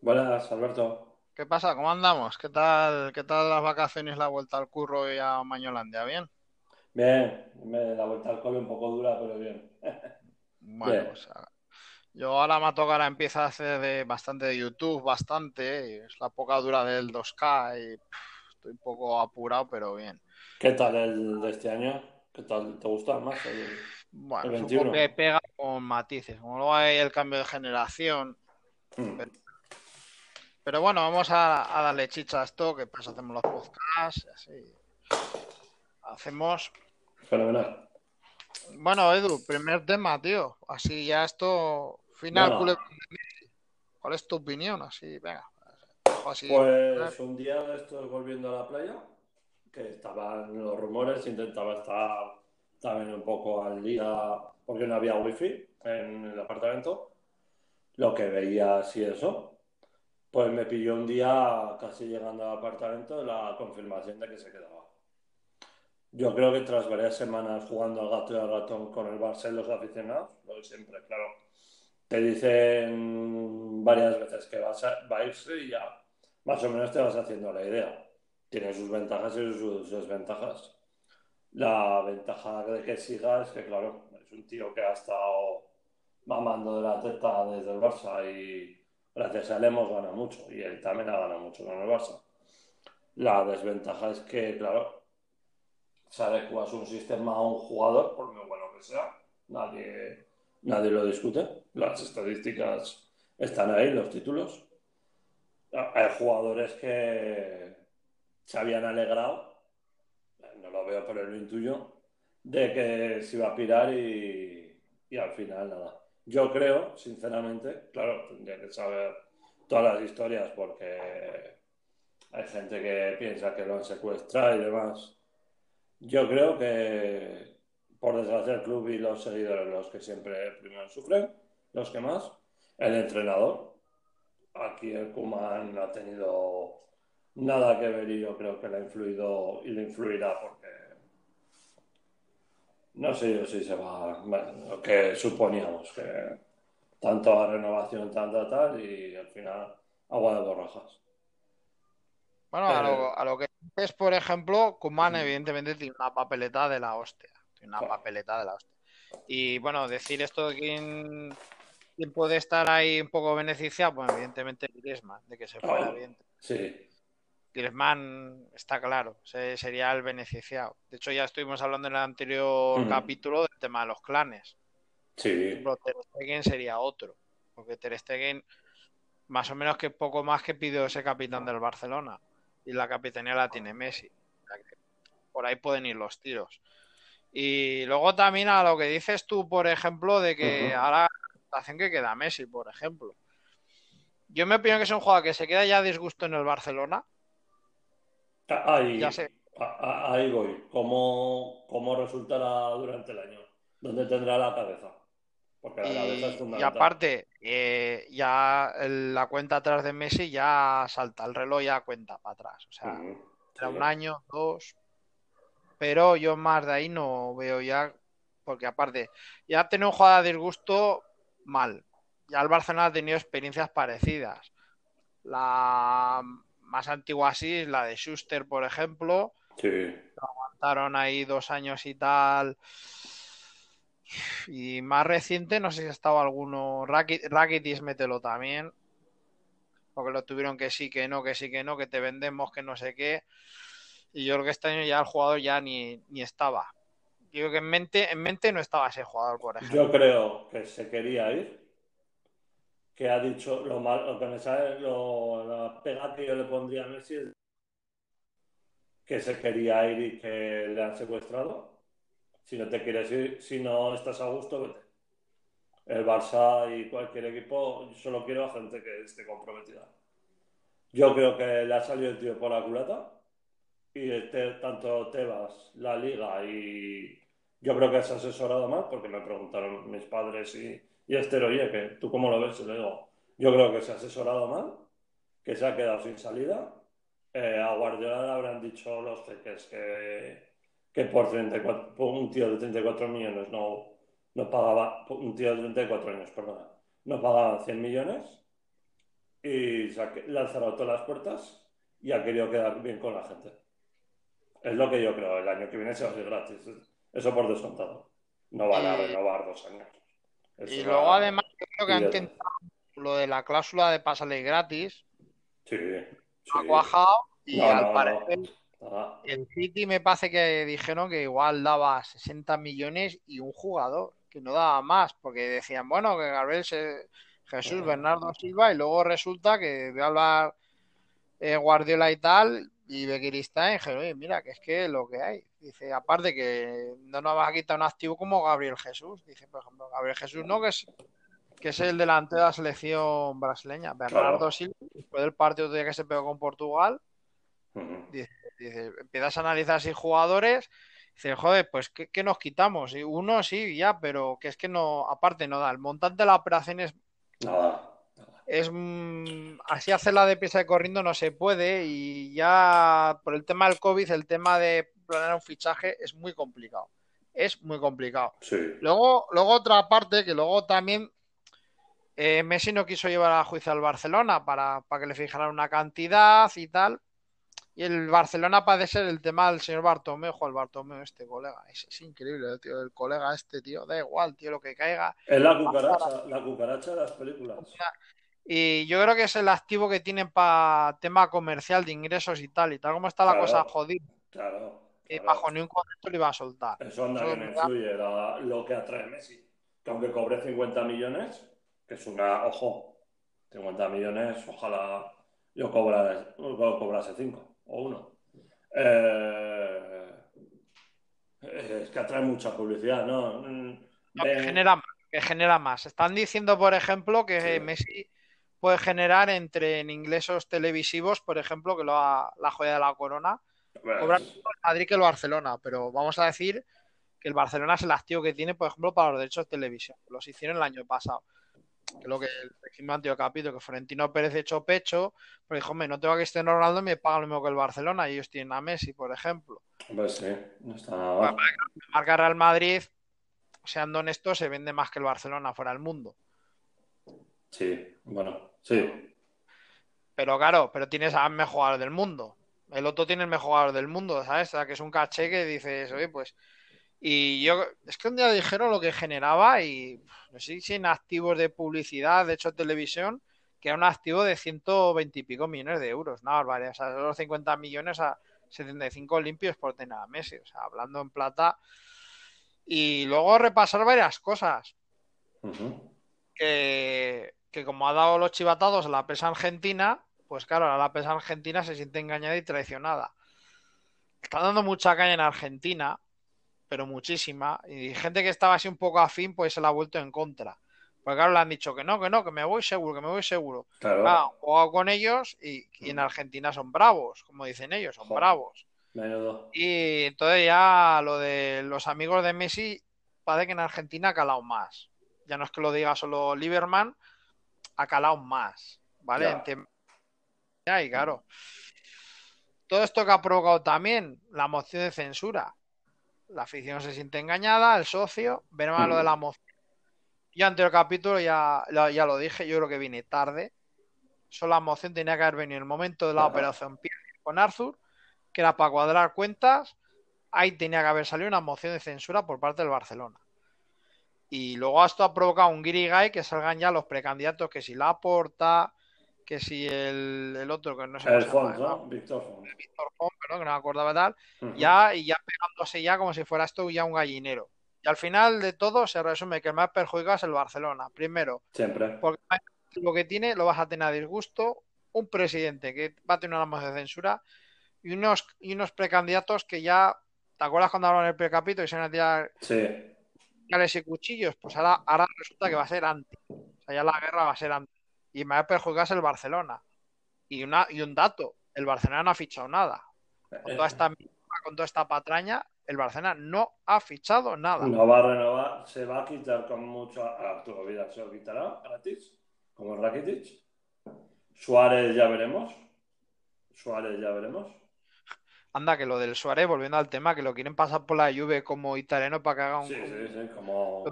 Buenas, Alberto. ¿Qué pasa? ¿Cómo andamos? ¿Qué tal, qué tal las vacaciones, la vuelta al curro y a Mañolandia? ¿Bien? Bien, la vuelta al cole un poco dura, pero bien. Bueno, Bien. pues ah, yo ahora me toca, ahora empieza a hacer de, bastante de YouTube, bastante, es la poca dura del 2K y pff, estoy un poco apurado, pero bien. ¿Qué tal el de este año? ¿Qué tal? ¿Te gusta más el, el Bueno, es un 21? copia y pega con matices, como luego hay el cambio de generación, Hmm, pero, pero bueno, vamos a, a darle chicha a esto, que pues hacemos los podcasts, así. Hacemos Fenomenal. Bueno, Edu, primer tema, tío. Así ya esto, final. ¿Cuál es tu opinión? Así, venga. Así. pues un día estoy volviendo a la playa, que estaban los rumores, intentaba estar también un poco al día, porque no había wifi en el apartamento. Lo que veía así eso. Pues me pilló un día, casi llegando al apartamento, la confirmación de que se quedaba. Yo creo que tras varias semanas jugando al gato y al ratón con el Barça los aficionados, lo de siempre, claro, te dicen varias veces que vas a- va a irse y ya más o menos te vas haciendo la idea. Tiene sus ventajas y sus desventajas. La ventaja de que siga es que, claro, es un tío que ha estado mamando de la teta desde el Barça y gracias a él hemos ganado mucho y él también ha ganado mucho con el Barça. La desventaja es que, claro, se adecua su sistema a un jugador, por muy bueno que sea, nadie, nadie lo discute. Las estadísticas están ahí, los títulos. Hay jugadores que se habían alegrado, no lo veo pero lo intuyo, de que se iba a pirar y, y al final nada. Yo creo, sinceramente, claro, tendría que saber todas las historias porque hay gente que piensa que lo han secuestrado y demás. Yo creo que, por desgracia, el club y los seguidores los que siempre primero sufren, los que más, el entrenador. Aquí el Koeman no ha tenido nada que ver y yo creo que le ha influido y le influirá porque no sé yo si se va, bueno, lo que suponíamos, que tanto a renovación, tanta tal, y al final agua de borrajas. Bueno, a Eh, lo, a lo que es, por ejemplo, Koeman evidentemente tiene una papeleta de la hostia. Tiene una papeleta de la hostia. Y bueno, decir esto de quién, quién puede estar ahí un poco beneficiado, pues evidentemente Griezmann, de que se fuera, Ay, evidentemente. sí. Griezmann está claro, sería el beneficiado. De hecho, ya estuvimos hablando en el anterior Mm, capítulo del tema de los clanes. Sí. ejemplo, Ter Stegen sería otro, porque Ter Stegen más o menos que poco más que pidió ese capitán del Barcelona y la capitanía la tiene Messi. Por ahí pueden ir los tiros. Y luego también a lo que dices tú, por ejemplo, de que ahora la hacen que queda Messi, por ejemplo. Yo me opino que es un jugador que se queda ya a disgusto en el Barcelona, ya Ahí, sé, a- ahí voy. ¿Cómo, cómo resultará durante el año? ¿Dónde tendrá la cabeza? Porque la cabeza es Y, y fundamental. aparte, eh, ya la cuenta atrás de Messi ya salta, el reloj ya cuenta para atrás. O sea, un año, dos, pero yo más de ahí no veo ya, porque aparte, ya tener un jugador de disgusto, mal. Ya el Barcelona ha tenido experiencias parecidas. La más antigua así es la de Schuster, por ejemplo. Sí. Aguantaron ahí dos años y tal. Y más reciente, no sé si ha estado alguno. Rakit- Rakitic, mételo también. Porque lo tuvieron que sí, que no, que sí, que no, que te vendemos, que no sé qué. Y yo creo que este año ya el jugador ya ni, ni estaba. Yo creo que en mente, en mente no estaba ese jugador, por Yo ejemplo. creo que se quería ir, que ha dicho lo mal, lo que me sale, lo, la pega que yo le pondría a Messi es que se quería ir y que le han secuestrado. Si no te quieres ir, si no estás a gusto, vete. El Barça y cualquier equipo, yo solo quiero a gente que esté comprometida. Yo creo que le ha salido el tío por la culata y este, tanto Tebas, la Liga y yo creo que se ha asesorado mal porque me preguntaron mis padres y, y Esther, oye, que ¿tú cómo lo ves? Le digo, yo creo que se ha asesorado mal, que se ha quedado sin salida. Eh, a Guardiola le habrán dicho los jeques que, que por, 34 por un tío de 34 millones no, no pagaba, un tío de 34 años, perdona, no pagaba 100 millones y se ha- le han cerrado todas las puertas y ha querido quedar bien con la gente. Es lo que yo creo. El año que viene se va a ser gratis. Eso por descontado. No van a renovar dos años. Eso Y luego además creo que han intentado lo de la cláusula de pasarle gratis, Sí, sí. ha cuajado y No, al no, parecer no. Ah, el City me parece que dijeron que igual daba 60 millones y un jugador, que no daba más, porque decían, bueno, que Gabriel se- Jesús, Bernardo Silva, y luego resulta que de hablar eh, Guardiola y tal, y Bequirista, y dijeron, oye, mira, que es que lo que hay. Dice, aparte que no nos vas a quitar un activo como Gabriel Jesús. Dice, por ejemplo, Gabriel Jesús no, que es, que es el delantero de la selección brasileña. Bernardo Claro. Silva, después del partido de que se pegó con Portugal, dice, empiezas a analizar así jugadores, dice, joder, pues ¿qué, qué nos quitamos? Y uno sí, ya, pero que es que no, aparte no da. El montante de la operación es, Nada. Es mm, así hacerla de pieza de corriendo no se puede y ya por el tema del COVID, el tema de planear un fichaje es muy complicado. Es muy complicado. Sí. Luego, luego otra parte que luego también eh, Messi no quiso llevar a juicio al Barcelona para, para que le fijaran una cantidad y tal. Y el Barcelona parece ser el tema del señor Bartomeu, el Bartomeu, este colega. Es, es increíble, tío, el colega este, tío. Da igual, tío, lo que caiga. Es la cucaracha, la cucaracha de las películas. Y yo creo que es el activo que tienen para tema comercial de ingresos y tal. Y tal como está la Claro. cosa jodida, Claro. eh, claro. bajo ni un concepto le iba a soltar. Eso anda Eso que no me influye la- lo que atrae Messi. Que aunque cobre 50 millones, que es una, ojo, 50 millones, ojalá yo cobra, yo cobrase 5 o 1. es que atrae mucha publicidad, ¿no? No, que genera más, que genera más. Están diciendo, por ejemplo, que Sí. Messi puede generar entre en ingresos televisivos, por ejemplo, que lo ha- la joya de la corona, pues, el Madrid que el Barcelona, pero vamos a decir que el Barcelona es el activo que tiene, por ejemplo, para los derechos de televisión. Los hicieron el año pasado. Que lo que dijimos en el anterior capítulo, que Florentino Pérez echó pecho, pero dijo, hombre, no tengo que estar Ronaldo y me pagan lo mismo que el Barcelona, y ellos tienen a Messi, por ejemplo. pues sí, no está nada mal. Marca Real Madrid, seando honestos, se vende más que el Barcelona fuera del mundo. Sí, bueno, sí. Pero claro, pero tienes al mejor jugador del mundo. El otro tiene el mejor jugador del mundo, ¿sabes? O sea, que es un caché que dices, oye, pues. Y yo, es que un día dijeron lo que generaba y no sé si en activos de publicidad, de hecho televisión, que era un activo de 120 y pico millones de euros, una barbaridad. O sea, los 50 millones a 75 limpios por tener a Messi, o sea, hablando en plata. Y luego repasar varias cosas que, que como ha dado los chivatados a la prensa argentina, pues claro, ahora la prensa argentina se siente engañada y traicionada. Está dando mucha caña en Argentina, pero muchísima, y gente que estaba así un poco afín, pues se la ha vuelto en contra. Porque claro, le han dicho que no, que no, que me voy seguro, que me voy seguro. Claro, Ah, jugado con ellos y, y en Argentina son bravos, como dicen ellos, son Joder. bravos. menudo. Y entonces ya lo de los amigos de Messi parece que en Argentina ha calado más. Ya no es que lo diga solo Lieberman, ha calado más, ¿vale? Ya. En tem- Ya, y claro. Todo esto que ha provocado también la moción de censura. La afición se siente engañada, el socio, veremos lo de la moción. Yo anterior capítulo ya, lo- ya lo dije, yo creo que vine tarde. Solo la moción tenía que haber venido en el momento de la Ajá. operación con Arthur, que era para cuadrar cuentas. Ahí tenía que haber salido una moción de censura por parte del Barcelona. Y luego esto ha provocado un guirigay que salgan ya los precandidatos, que si la porta, que si el, el otro, que no sé El Fons, ¿no? Víctor Fons. Víctor perdón, que no me acordaba tal, ya y ya pegándose ya como si fuera esto ya un gallinero. Y al final de todo se resume que el más perjudicado es el Barcelona. Primero, Siempre. porque lo que tiene lo vas a tener a disgusto, un presidente que va a tener una moción de censura y unos, y unos precandidatos que ya, ¿te acuerdas cuando hablaron en el precapito y se van a tirar Sí. Puñales y cuchillos? Pues ahora, ahora resulta que va a ser anti. O sea, ya la guerra va a ser anti. Y me va a perjudicar es el Barcelona. Y, una, y un dato, el Barcelona no ha fichado nada. Con toda esta con toda esta patraña, el Barcelona no ha fichado nada. No va a renovar, se va a quitar con mucho a Arturo Vidal, se lo quitará gratis, como Rakitic. Suárez ya veremos. Suárez ya veremos. Anda, que lo del Suárez, volviendo al tema, que lo quieren pasar por la Juve como italiano para que haga un, Sí, sí, sí, como...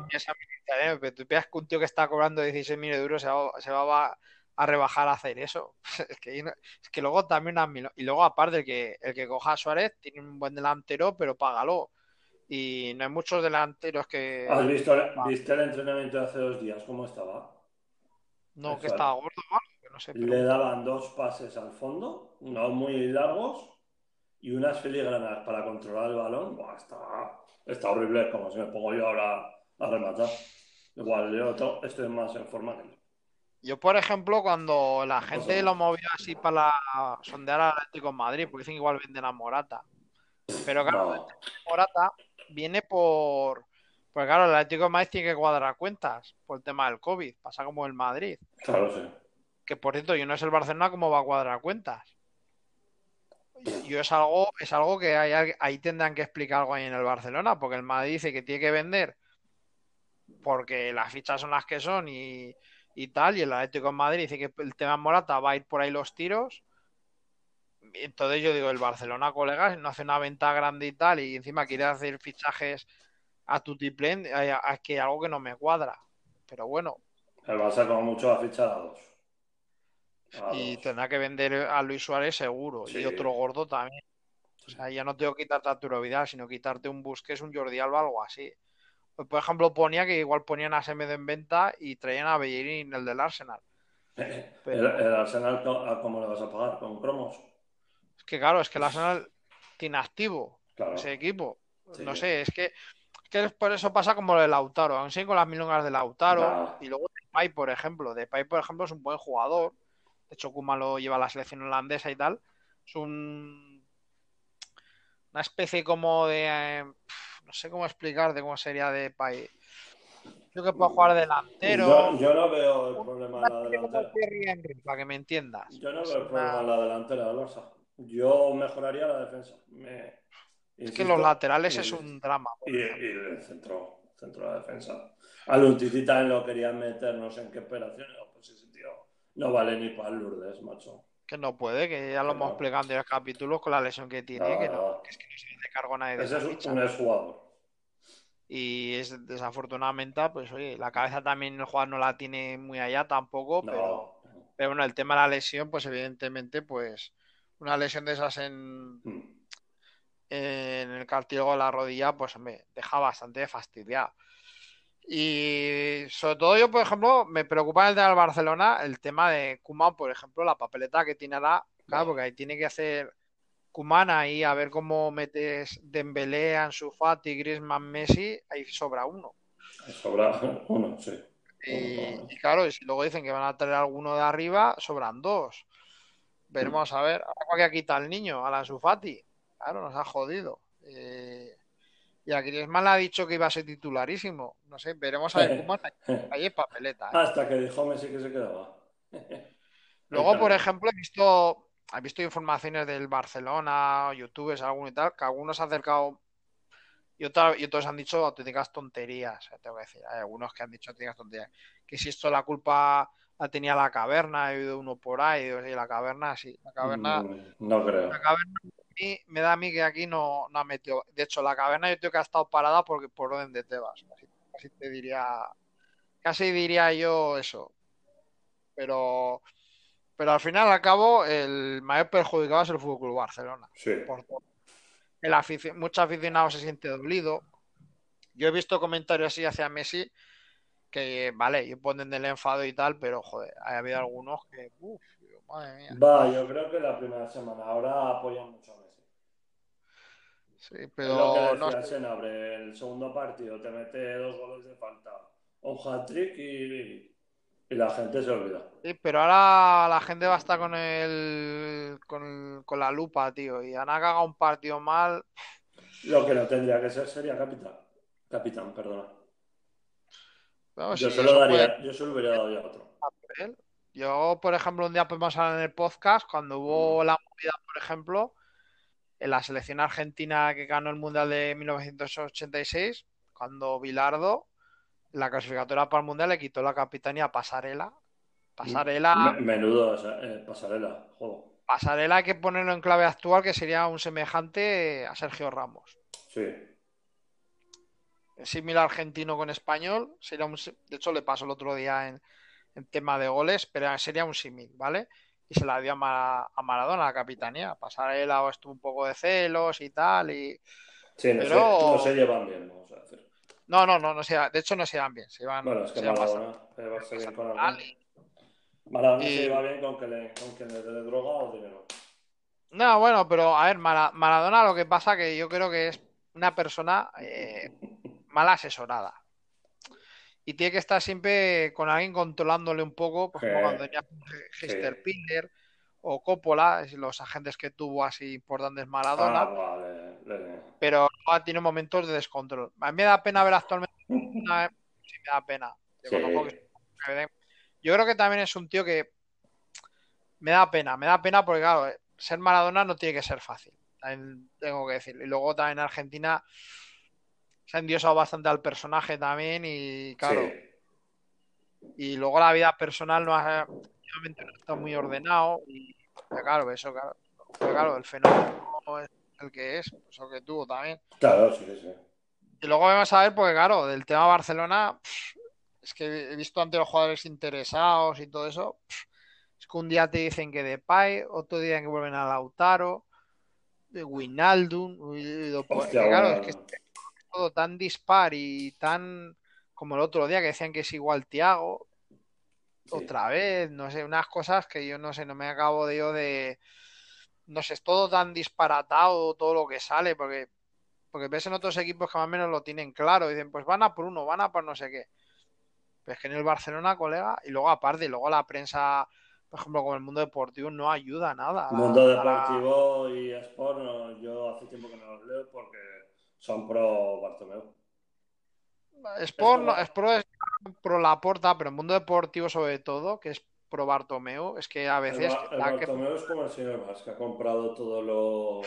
italiano, pero tú piensas que un tío que está cobrando 16 millones de euros se va, se va a a rebajar a hacer eso. Es que, es que luego también y luego aparte el que el que coja a Suárez tiene un buen delantero, pero págalo. Y no hay muchos delanteros que. ¿Has visto ¿viste el entrenamiento de hace dos días? ¿Cómo estaba? No, que estaba gordo, no sé. Le daban dos pases al fondo, no muy largos, y unas filigranas para controlar el balón. Buah, está, está horrible, como si me pongo yo ahora a rematar. Igual yo estoy más en forma que él. Yo, por ejemplo, cuando la gente lo movió así para sondear al Atlético en Madrid, porque dicen que igual venden a Morata. Pero claro, Morata viene por. Pues claro, el Atlético de Madrid tiene que cuadrar cuentas por el tema del COVID. Pasa como el Madrid. Claro, sí. Que por cierto, yo no es el Barcelona, ¿cómo va a cuadrar cuentas? Yo es algo, es algo que ahí tendrán que explicar algo ahí en el Barcelona, porque el Madrid dice que tiene que vender porque las fichas son las que son y, y tal, y el Atlético de Madrid dice que el tema Morata va a ir por ahí los tiros entonces yo digo, el Barcelona, colegas, no hace una venta grande y tal, y encima quiere hacer fichajes a Tutiplen, es que algo que no me cuadra. Pero bueno. El Barça como mucho a fichar a dos. Y tendrá que vender a Luis Suárez seguro, y otro gordo también. O sea, ya no tengo que quitarte a Turo Vidal, sino quitarte un Busquets, un Jordi Alba, algo así. Pues, por ejemplo, ponía que igual ponían a Semedo en venta y traían a Bellerín, el del Arsenal. ¿El, Arsenal cómo le vas a pagar? ¿Con cromos? que claro, es que el Arsenal tiene activo ese equipo. no sé, es que, por eso pasa como lo de Lautaro, aún siguen con las milongas de Lautaro. Y luego Depay, por ejemplo. Depay, por ejemplo, es un buen jugador. De hecho, Kuma lo lleva a la selección holandesa y tal. Es un una especie como de eh, no sé cómo explicar de cómo sería Depay. Yo que puedo jugar delantero. Yo, no veo el problema de la delantera. para que me entiendas. Yo no veo el problema de la delantera del Barça. Yo mejoraría la defensa. es que los laterales es un drama. Y, el centro, centro de la defensa. A Luntiti también lo querían meter, no sé en qué operaciones. No vale ni para el Lourdes, macho. Que no puede, que ya lo hemos explicado en los capítulos con la lesión que tiene, que, no, es que no se hace cargo nadie de Ese es un exjugador. Y es desafortunadamente, pues oye, la cabeza también el jugador no la tiene muy allá tampoco, pero, pero bueno, el tema de la lesión, pues evidentemente, pues una lesión de esas en, mm. en el cartílago de la rodilla, pues me deja bastante fastidiado. Y sobre todo yo, por ejemplo, me preocupa el de Barcelona el tema de Kuman, por ejemplo, la papeleta que tiene ahora, claro, porque ahí tiene que hacer Kuman ahí a ver cómo metes Dembélé, Ansu Fati, Griezmann, Messi, ahí sobra uno. Sobra uno, sí. Y, claro, y si luego dicen que van a traer alguno de arriba, sobran dos. Veremos a ver. Ahora que quita el niño, a la. Claro, nos ha jodido. Eh, y a Griezmann ha dicho que iba a ser titularísimo. No sé, veremos a ver cómo ahí es papeleta. ¿eh? Hasta que dijo Messi que se quedaba. Luego, por ejemplo, he visto, he visto informaciones del Barcelona, youtubers, alguno y tal, que algunos han acercado y, y otros han dicho auténticas tonterías. Tengo que decir, hay algunos que han dicho auténticas tonterías. Que si esto es la culpa la tenía la caverna, he oído uno por ahí, y la caverna, sí, la caverna. No, creo. La caverna me da a mí que aquí no, no ha metido. De hecho, la caverna yo creo que ha estado parada porque por orden de Tebas. Casi, te diría. Casi diría yo eso. Pero. Pero al final, al cabo, el mayor perjudicado es el Fútbol Club Barcelona. Sí. el afic... Mucho aficionado se siente dolido. Yo he visto comentarios así hacia Messi que vale, y ponen del enfado y tal, pero joder, ha habido algunos que, uff, madre mía. Va, yo creo que la primera semana, ahora apoyan mucho a. Sí, pero no el segundo partido te mete dos goles de falta, un hat-trick y, y, la gente se olvida. Sí, pero ahora la gente va a estar con el con, con la lupa, tío, y han cagado un partido mal. Lo que no tendría que ser sería capitán. Capitán, perdona yo, se lo daría, yo se lo hubiera dado ya a otro. Yo, por ejemplo, un día podemos hablar en el podcast cuando hubo mm. la movida, por ejemplo, en la selección argentina que ganó el Mundial de 1986, cuando Bilardo, la clasificatoria para el Mundial, le quitó la capitanía a Pasarela. Pasarela. Menudo, eh, Pasarela, Pasarela hay que ponerlo en clave actual, que sería un semejante a Sergio Ramos. Sí similar argentino con español. Sería un, de hecho, le pasó el otro día en, en tema de goles, pero sería un símil, ¿vale? Y se la dio a, Maradona, a la capitanía. Pasar él a estuvo un poco de celos y tal. Y... Sí, no, pero... se, no se llevan bien, vamos a decir. No, no, no, no se, de hecho no se llevan bien. Se llevan, bueno, es que Maradona se va bien con Maradona y... se lleva bien con que le, con que le dé droga o dinero. No, bueno, pero a ver, Maradona lo que pasa que yo creo que es una persona eh, mal asesorada y tiene que estar siempre con alguien controlándole un poco, pues como cuando tenía Hester Piller o Coppola, los agentes que tuvo así importantes Maradona. Ah, pero tiene momentos de descontrol. A mí me da pena ver actualmente. sí, me da pena. Yo creo que también es un tío que me da pena, me da pena porque, claro, ser Maradona no tiene que ser fácil. tengo que decir. Y luego también en Argentina se ha endiosado bastante al personaje también y claro. Y luego la vida personal no ha, no muy ordenado y claro, eso claro, claro, el fenómeno es el que es, eso que tuvo también. Claro, sí, sí. Y luego vamos a ver, porque claro, del tema Barcelona, es que he visto ante los jugadores interesados y todo eso. es que un día te dicen que de Pai, otro día que vuelven a Lautaro, de Winaldum, claro, es que todo tan dispar y tan como el otro día que decían que es igual Tiago. Otra vez, no sé, unas cosas que yo no sé, no me acabo de yo de. No sé, es todo tan disparatado, todo lo que sale, porque, porque ves en otros equipos que más o menos lo tienen claro, dicen, pues van a por uno, van a por no sé qué. Pero es que en el Barcelona, colega, y luego aparte, y luego la prensa, por ejemplo, con el mundo deportivo, no ayuda nada. El mundo deportivo y Sport, yo hace tiempo que no los leo porque son pro Bartomeu. Sport, no, es pro, es pro Laporta, pero en mundo deportivo sobre todo, que es pro Bartomeu, es que a veces... El, Bartomeu es como el señor Vaz, que ha comprado todos los...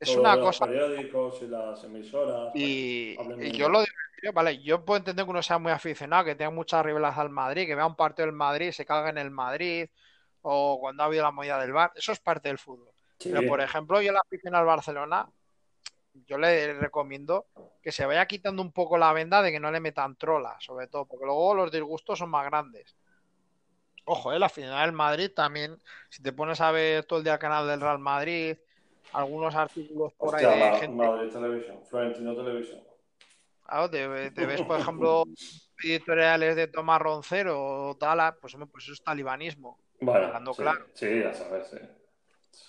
Es una cosa... Los periódicos y las emisoras. Y, yo lo digo, vale, yo puedo entender que uno sea muy aficionado, que tenga muchas ribelas al Madrid, que vea un partido del Madrid, se caga en el Madrid, o cuando ha habido la movida del bar, eso es parte del fútbol. Pero, por ejemplo, yo la afición al Barcelona, yo le recomiendo que se vaya quitando un poco la venda de que no le metan trola, sobre todo, porque luego los disgustos son más grandes. Ojo, ¿eh? la final del Madrid también, si te pones a ver todo el día el canal del Real Madrid, algunos artículos por ahí de gente. Madrid Televisión, Florentino Televisión. Claro, te, ves, por ejemplo, editoriales de Tomás Roncero o tal, pues, pues eso es talibanismo. Bueno, sí, claro. sí, a saber, sí.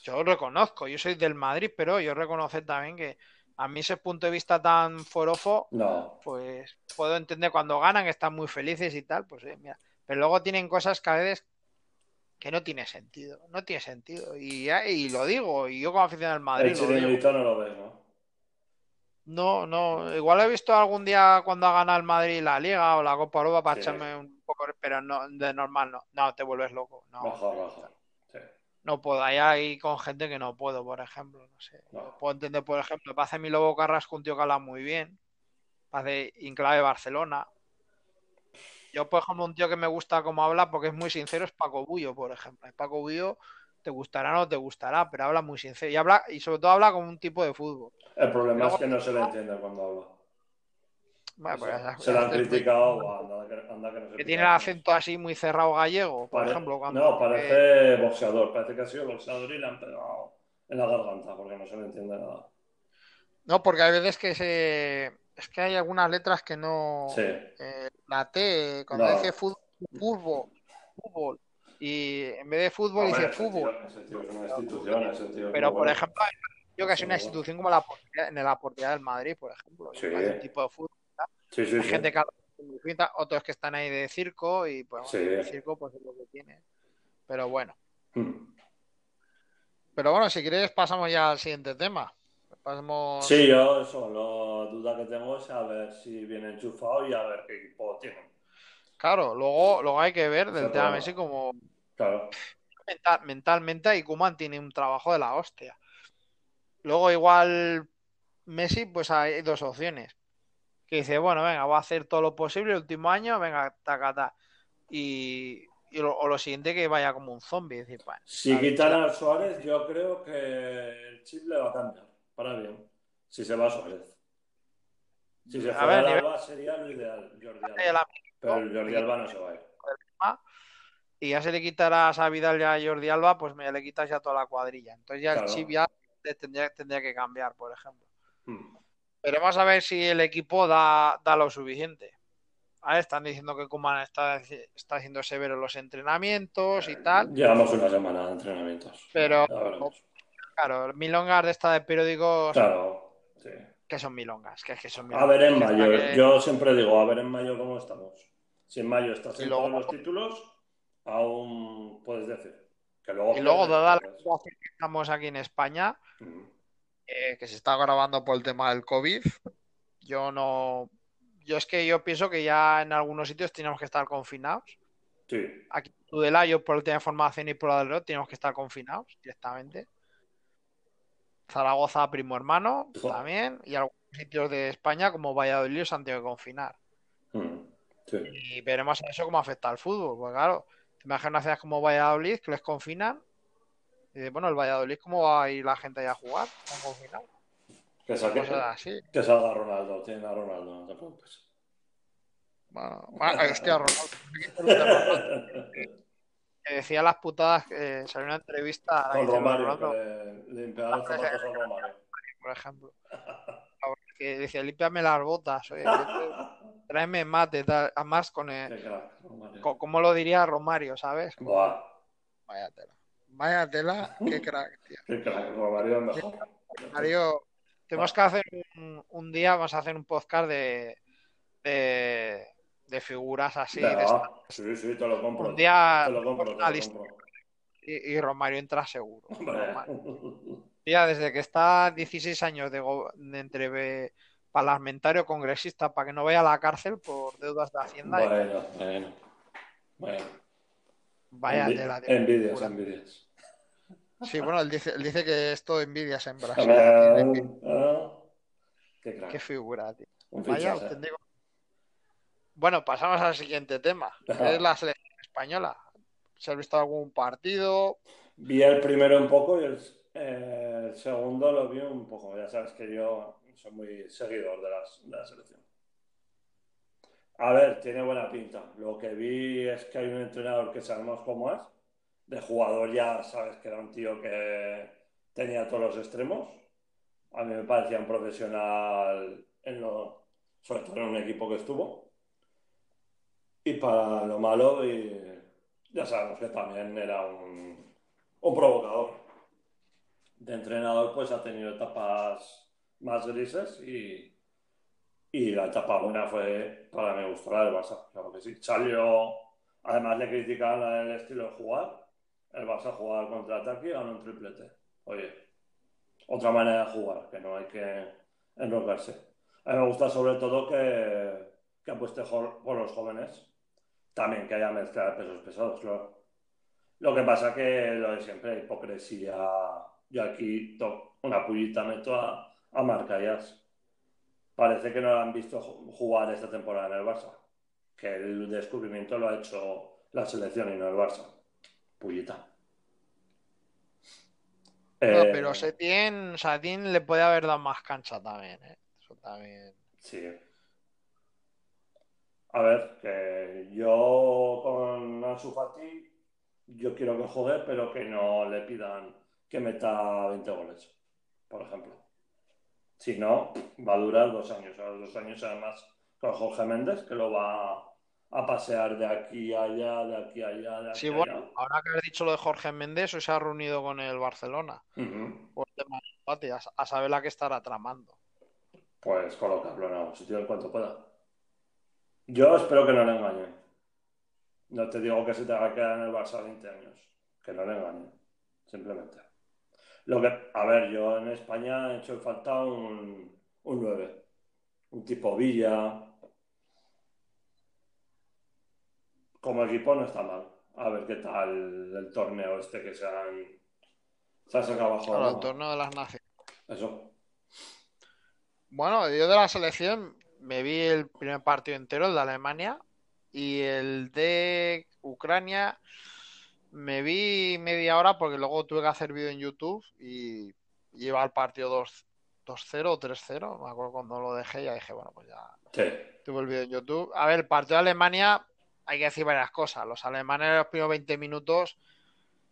Yo reconozco, yo soy del Madrid, pero yo reconozco también que a mí ese punto de vista tan forofo, no. pues puedo entender cuando ganan, están muy felices y tal, pues eh, mira. Pero luego tienen cosas que a veces que no tiene sentido, no tiene sentido. Y, y lo digo, y yo como aficionado al Madrid. El no lo ves, ¿no? No, no, igual he visto algún día cuando ha ganado el Madrid la Liga o la Copa Europa para echarme un poco, pero no, de normal no, no, te vuelves loco. No, no puedo. Hay ahí con gente que no puedo, por ejemplo. No sé. Puedo entender, por ejemplo, hace mi Lobo Carrasco un tío que habla muy bien. Hace Inclave Barcelona. Yo, por ejemplo, un tío que me gusta cómo habla porque es muy sincero es Paco Bullo, por ejemplo. Paco Bullo te gustará o no te gustará, pero habla muy sincero. Y habla, y sobre todo habla como un tipo de fútbol. El problema es que no se le entiende cuando habla. Pues se lo han criticado, anda, que, no se Que tiene el acento así muy cerrado gallego, por ejemplo. Cuando, no, parece boxeador, parece que ha sido boxeador y le han pegado en la garganta porque no se le entiende nada. No, porque hay veces que se. Es que hay algunas letras que no. Sí. Eh, la T, cuando dice fútbol, fútbol, fútbol, y en vez de fútbol dice fútbol. Pero, por ejemplo, yo que es una institución como la en la portería del Madrid, por ejemplo. Sí. un tipo de fútbol Sí, sí, Hay gente que otros que están ahí de circo y pues el circo pues es lo que tiene. Pero bueno. Hmm. Pero bueno, si quieres pasamos ya al siguiente tema. Pasamos... Sí, yo eso, la duda que tengo es a ver si viene enchufado y a ver qué equipo tiene. Claro, luego, luego hay que ver del tema Messi como claro. mentalmente y Kuman tiene un trabajo de la hostia. Luego igual Messi, pues hay dos opciones que dice, bueno, venga, voy a hacer todo lo posible el último año, venga, tacata. Y, y lo, o lo siguiente que vaya como un zombie. Decir, si quitan a Suárez, yo creo que el chip le va a cambiar, para bien, si se va a Suárez. Si se fuera a Alba sería lo ideal, Jordi Alba. Pero el Jordi Alba no se va a ir. Y ya se le quitarás a Vidal y a Jordi Alba, pues me le quitas ya toda la cuadrilla. Entonces ya el chip ya tendría, tendría que cambiar, por ejemplo. Mm. Pero vamos a ver si el equipo da, da lo suficiente. A ver, están diciendo que Kuman está, está haciendo severo los entrenamientos y tal. Llevamos una semana de entrenamientos. Pero-. Claro, milongas de esta de periódicos Claro, sí. que son milongas, que es que son A milongas. ver en mayo, que- yo siempre digo, a ver en mayo cómo estamos. Si en mayo estás en luego- todos los títulos, aún puedes decir. Que luego Y luego, dada la pierdes. situación que estamos aquí en España, Mm. Eh, que se está grabando por el tema del COVID, yo no. Yo es que yo pienso que ya en algunos sitios tenemos que estar confinados. Sí, Aquí en Tudela, yo por el tema de formación y por la del otro, tenemos que estar confinados directamente. Zaragoza, primo hermano, también. Y algunos sitios de España, como Valladolid, se han tenido que confinar. Mm. sí. Y veremos a eso cómo afecta al fútbol. Porque claro, te imaginas una ciudad como Valladolid que les confinan. Y dices, bueno, el Valladolid, ¿cómo va a ir la gente allá a jugar? Que, Cosas así. que salga Ronaldo, tiene a Ronaldo, no te preocupes. Bueno, bueno, hostia, Ronaldo. Que decía las putadas que salió una entrevista a Con Romario, Ronaldo, le a Romario. por ejemplo. Que decía, límpiame las botas, oye, tráeme mate, tal. Además, con el, Qué crack, Romario. co- ¿cómo lo diría Romario, sabes? Como, Buah, Vaya tela. Vaya tela, qué crack, tío. qué crack, Romario es mejor. Mario, tenemos que hacer un, un día, vamos a hacer un podcast de, de, de figuras así. de Venga, esta- sí, sí, te lo compro. Un día te lo compro, te una lo lista. compro. y, y Romario entra seguro. Ya desde que está 16 años de, go- de entre parlamentario congresista para que no vaya a la cárcel por deudas de Hacienda. y- Bueno, bueno. Bueno. vaya tela de envidias, envidias. Sí, bueno, él dice, él dice que esto envidias en Brasil. Ah, ah, Qué figura, tío. Vaya auténtico. Bueno, pasamos al siguiente tema. Es la selección española. ¿Se ha visto algún partido? Vi el primero un poco y el, eh, el segundo lo vi un poco. Ya sabes que yo soy muy seguidor de, las, de la selección. A ver, tiene buena pinta. Lo que vi es que hay un entrenador que sabemos cómo es. De jugador ya sabes que era un tío que tenía todos los extremos. A mí me parecía un profesional, en lo, sobre todo en un equipo que estuvo. Y para lo malo, y ya sabemos que también era un, un provocador. De entrenador, pues ha tenido etapas más grises y, y la etapa buena fue, para mi gusto, la del Barça. Claro que sí. Salió, además le criticaban el estilo de jugar. El Barça jugaba al contraataque y ganó un triplete. Oye, otra manera de jugar, que no hay que enrocarse. A mí me gusta sobre todo que, que apueste por los jóvenes. También que haya mezcla de pesos pesados, claro. Lo que pasa que lo de siempre, hipocresía. Yo aquí una pullita meto a, a Marcayas. Parece que no lo han visto ju- jugar esta temporada en el Barça. Que el descubrimiento lo ha hecho la selección y no el Barça. Pullita. No, Eh, pero Setién, Setién le puede haber dado más cancha también, ¿eh? Eso también. Sí. A ver, que yo con Ansu Fati, yo quiero que juegue, pero que no le pidan que meta 20 goles, por ejemplo. Si no, va a durar dos años. A los dos años, además, con Jorge Méndez, que lo va a pasear de aquí a allá, de aquí a allá, de aquí Sí, a bueno, ahora que has dicho lo de Jorge Méndez, hoy se ha reunido con el Barcelona por el tema empate, a, a saber la que estará tramando. Pues colocarlo en algún sitio en cuanto pueda. Yo espero que no le engañen. No te digo que se te haga quedar en el Barça 20 años. Que no le engañen. Simplemente. Lo que, a ver, yo en España he hecho falta un, un 9. Un tipo Villa. Como equipo no está mal. A ver qué tal el torneo este que se han, se han sacado abajo. Claro, el torneo de las naciones. Eso. Bueno, yo de la selección me vi el primer partido entero, el de Alemania, y el de Ucrania me vi media hora porque luego tuve que hacer vídeo en YouTube y lleva el partido 2 2-0 o 3-0, me acuerdo cuando lo dejé, ya dije, bueno, pues ya Sí. tuve el vídeo en YouTube. A ver, el partido de Alemania hay que decir varias cosas. Los alemanes en los primeros 20 minutos,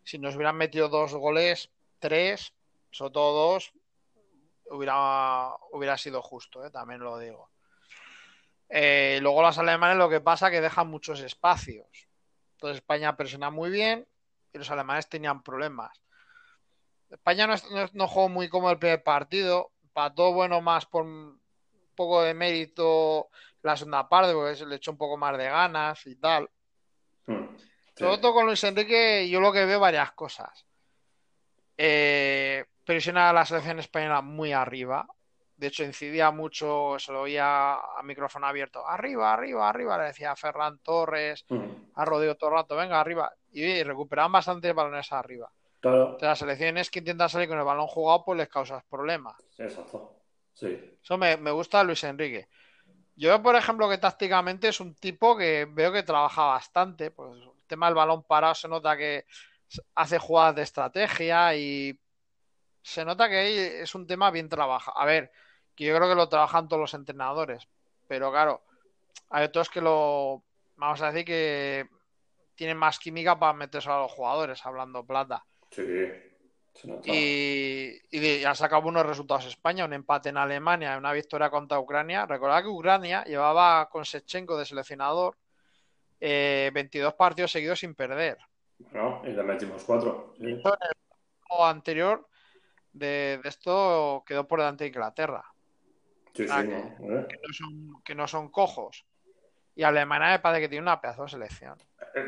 si nos hubieran metido dos goles, tres, sobre todo dos, hubiera, hubiera sido justo, ¿eh? también lo digo. Eh, luego los alemanes lo que pasa es que dejan muchos espacios. Entonces España presiona muy bien y los alemanes tenían problemas. España no, no, jugó muy cómodo el primer partido, para todo bueno más por un poco de mérito la segunda parte, porque se le echó un poco más de ganas y tal. Todo con Luis Enrique, yo lo que veo varias cosas. Eh, presiona a la selección española muy arriba. De hecho, incidía mucho, se lo oía a micrófono abierto. Arriba, arriba, arriba, le decía a Ferran Torres, hmm. a Rodrigo todo el rato, venga, arriba. Y, recuperaban bastante balones arriba. Claro. las selecciones que intentan salir con el balón jugado, pues les causas problemas. Exacto. Sí. Eso me, me gusta Luis Enrique. Yo, por ejemplo, que tácticamente es un tipo que veo que trabaja bastante. Pues el tema del balón parado se nota que hace jugadas de estrategia y se nota que es un tema bien trabajado. A ver, que yo creo que lo trabajan todos los entrenadores, pero claro, hay otros que lo, vamos a decir que tienen más química para meterse a los jugadores, hablando plata. Sí. Y, y, ya sacado buenos resultados España, un empate en Alemania, una victoria contra Ucrania. Recordad que Ucrania llevaba con Sechenko de seleccionador 22 eh, partidos seguidos sin perder. Bueno, y le metimos cuatro. En el anterior de, esto quedó por delante de Inglaterra. Sí, sí, ¿Eh? que, no son, que no son cojos. Y Alemania me parece que tiene una pedazo de selección.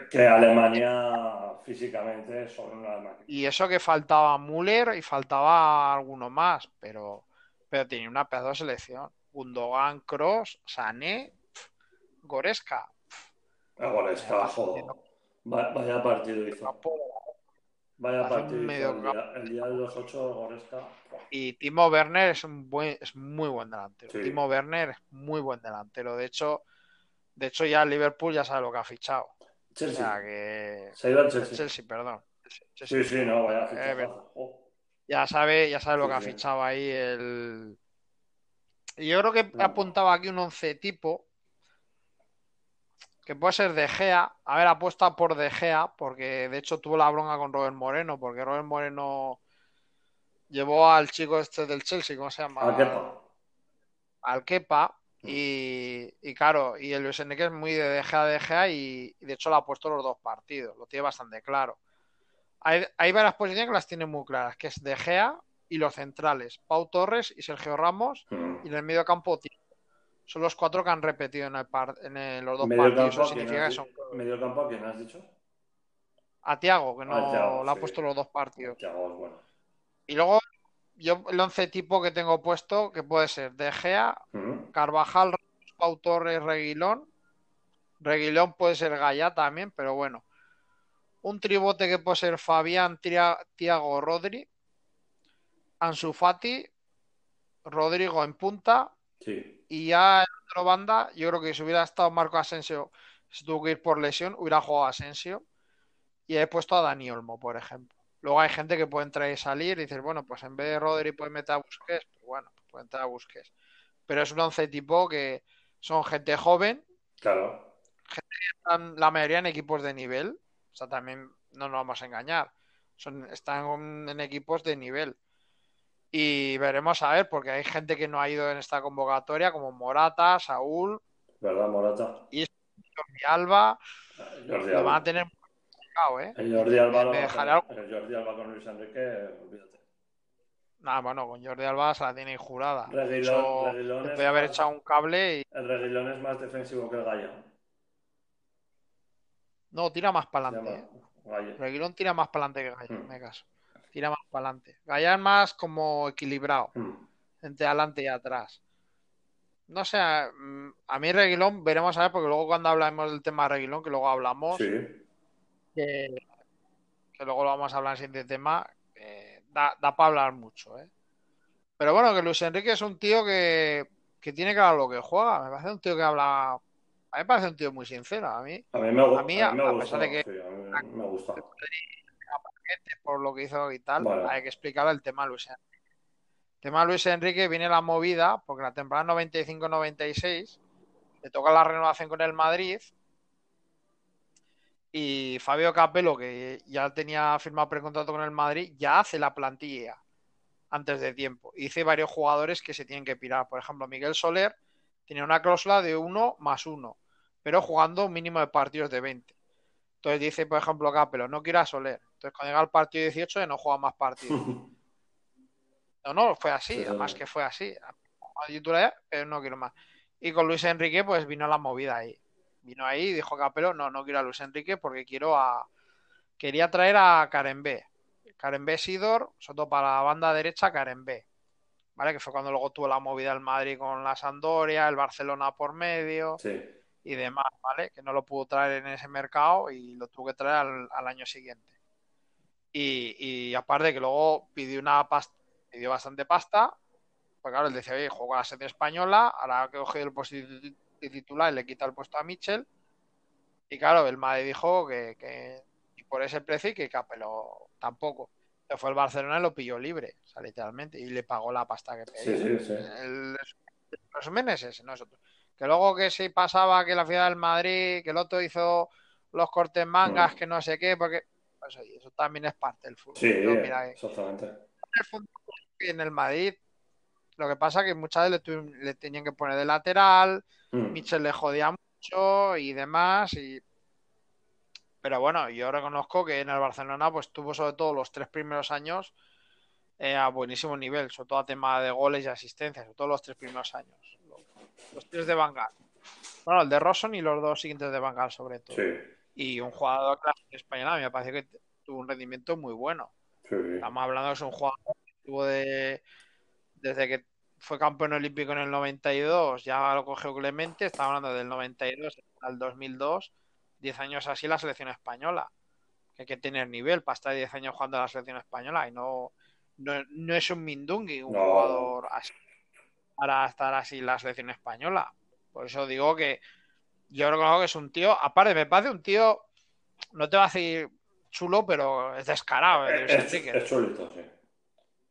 Que Alemania físicamente son una máquina. Y eso que faltaba Müller y faltaba alguno más, pero, pero tenía una pedazo de selección. Gundogan, Cross, Sané, Goreska. Goreska, joder. Vaya partido hizo. Vaya partido El, día, de los ocho, Goreska. Y Timo Werner es un buen, es muy buen delantero. Timo Werner es muy buen delantero. De hecho, de hecho, ya Liverpool ya sabe lo que ha fichado. Chelsea. O sea que. Se ha ido al Chelsea. Chelsea, perdón. Sí, sí, no, vaya eh, Ya sabe, ya sabe lo que ha fichado ahí el. Y yo creo que he apuntado aquí un once tipo. Que puede ser De Gea. A ver, apuesta por De Gea, porque de hecho tuvo la bronca con Robert Moreno, porque Robert Moreno llevó al chico este del Chelsea, ¿cómo se llama? Al Kepa. Al Kepa y, claro, y el Luis Enrique es muy de De Gea, y, de hecho lo ha puesto los dos partidos, lo tiene bastante claro. Hay, varias posiciones que las tiene muy claras, que es De Gea y los centrales, Pau Torres y Sergio Ramos, y en el medio campo son los cuatro que han repetido en, el en los dos partidos. Eso significa que son. ¿Medio campo a quién has dicho? A Tiago, que no lo ha puesto los dos partidos. bueno. Y luego yo el once tipo que tengo puesto, que puede ser De Gea, Carvajal, Pau Torres, Reguilón. Reguilón puede ser Gaya también, pero bueno. Un tribote que puede ser Fabián, Tiago, Rodri. Ansu Fati, Rodrigo en punta. Y ya en otra banda, yo creo que si hubiera estado Marco Asensio, si tuvo que ir por lesión, hubiera jugado Asensio. Y he puesto a Dani Olmo, por ejemplo. Luego hay gente que puede entrar y salir y dices, bueno, pues en vez de Rodri puede meter a Busquets, pues bueno, pues puede entrar a Busquets. Pero es un once tipo que son gente joven. Claro. Gente que están la mayoría en equipos de nivel. O sea, también no nos vamos a engañar. Son, están en equipos de nivel. Y veremos a ver, porque hay gente que no ha ido en esta convocatoria, como Morata, Saúl. ¿Verdad, Morata? Y Jordi Alba. Jordi Alba. van a tener ¿eh? El Jordi Alba, el Jordi Alba con Luis Enrique, olvídate. Nah, bueno, con Jordi Alba se la tiene jurada. Reguilón, puede haber echado un cable y... El Reguilón es más defensivo que el Gallo. No, tira más para adelante. ¿eh? Reguilón tira más para adelante que Gallo, mm. me caso. Tira más para adelante. Gallo es más como equilibrado. Mm. Entre adelante y atrás. No sé, mm, a mí Reguilón veremos a ver, porque luego cuando hablamos del tema de Reguilón, que luego hablamos, sí que, luego lo vamos a hablar en siguiente tema, da, para hablar mucho. ¿eh? Pero bueno, que Luis Enrique es un tío que, tiene que hablar lo que juega. Me parece un tío que habla. A mí me parece un tío muy sincero. A mí, a mí me, a mí, a, pesar de que. me gusta. Por lo que hizo y tal, hay que explicar el tema Luis Enrique. El tema de Luis Enrique viene la movida, porque la temporada 95-96 le toca la renovación con el Madrid Y Fabio Capello, que ya tenía firmado precontrato con el Madrid, ya hace la plantilla antes de tiempo. Y dice varios jugadores que se tienen que pirar. Por ejemplo, Miguel Soler tenía una cláusula de 1 más 1, pero jugando un mínimo de partidos de 20. Entonces dice, por ejemplo, Capello, no quiero a Soler. Entonces cuando llega el partido 18 ya no juega más partidos. No, no, fue así, Sí, además que fue así. Pero no quiero más. Y con Luis Enrique, pues vino la movida ahí. Vino ahí y dijo Capello, no, no quiero a Luis Enrique porque quiero a. Quería traer a Karen B. Karen B. Sidor, todo para la banda derecha, Karen B. ¿Vale? Que fue cuando luego tuvo la movida el Madrid con la Sampdoria, el Barcelona por medio Sí. y demás, ¿vale? Que no lo pudo traer en ese mercado y lo tuvo que traer al, al año siguiente. Y, y aparte que luego pidió una pasta, pidió bastante pasta, pues claro, él decía, oye, juego a la selección española, ahora que he cogido el de titular le quita el puesto a Mitchell. Y claro, el Madrid dijo que, que y por ese precio y que Capello tampoco. Se fue el Barcelona y lo pilló libre, o sea, literalmente, y le pagó la pasta que pedía. Sí, sí, sí. El, resumen es ese, no es otro. Que luego que si pasaba que la ciudad del Madrid, que el otro hizo los cortes mangas, Mm. que no sé qué, porque pues, oye, eso también es parte del fútbol. Sí, Yo, mira, exactamente. el fútbol y en el Madrid, lo que pasa que muchas veces le, le tenían que poner de lateral, Mm. Mitchell le jodía mucho y demás, y pero bueno, yo reconozco que en el Barcelona pues tuvo sobre todo los tres primeros años eh, a buenísimo nivel, sobre todo a tema de goles y asistencias, sobre todo los tres primeros años. Los, los tres de Bangal. Bueno, el de Rosson y los dos siguientes de Bangal sobre todo. Sí, Y un jugador clase español a mí me parece que tuvo un rendimiento muy bueno. sí. Estamos hablando de que es un jugador que tuvo de desde que fue campeón olímpico en el 92, ya lo cogió Clemente, estamos hablando del 92 al 2002, 10 años así la selección española. Que hay que tener nivel para estar 10 años jugando a la selección española y no, no, no es un Mindungui, un No. jugador así para estar así en la selección española. Por eso digo que yo reconozco que es un tío, aparte me parece un tío, no te va a decir chulo, pero es descarado. eh, Es, es chulito, sí.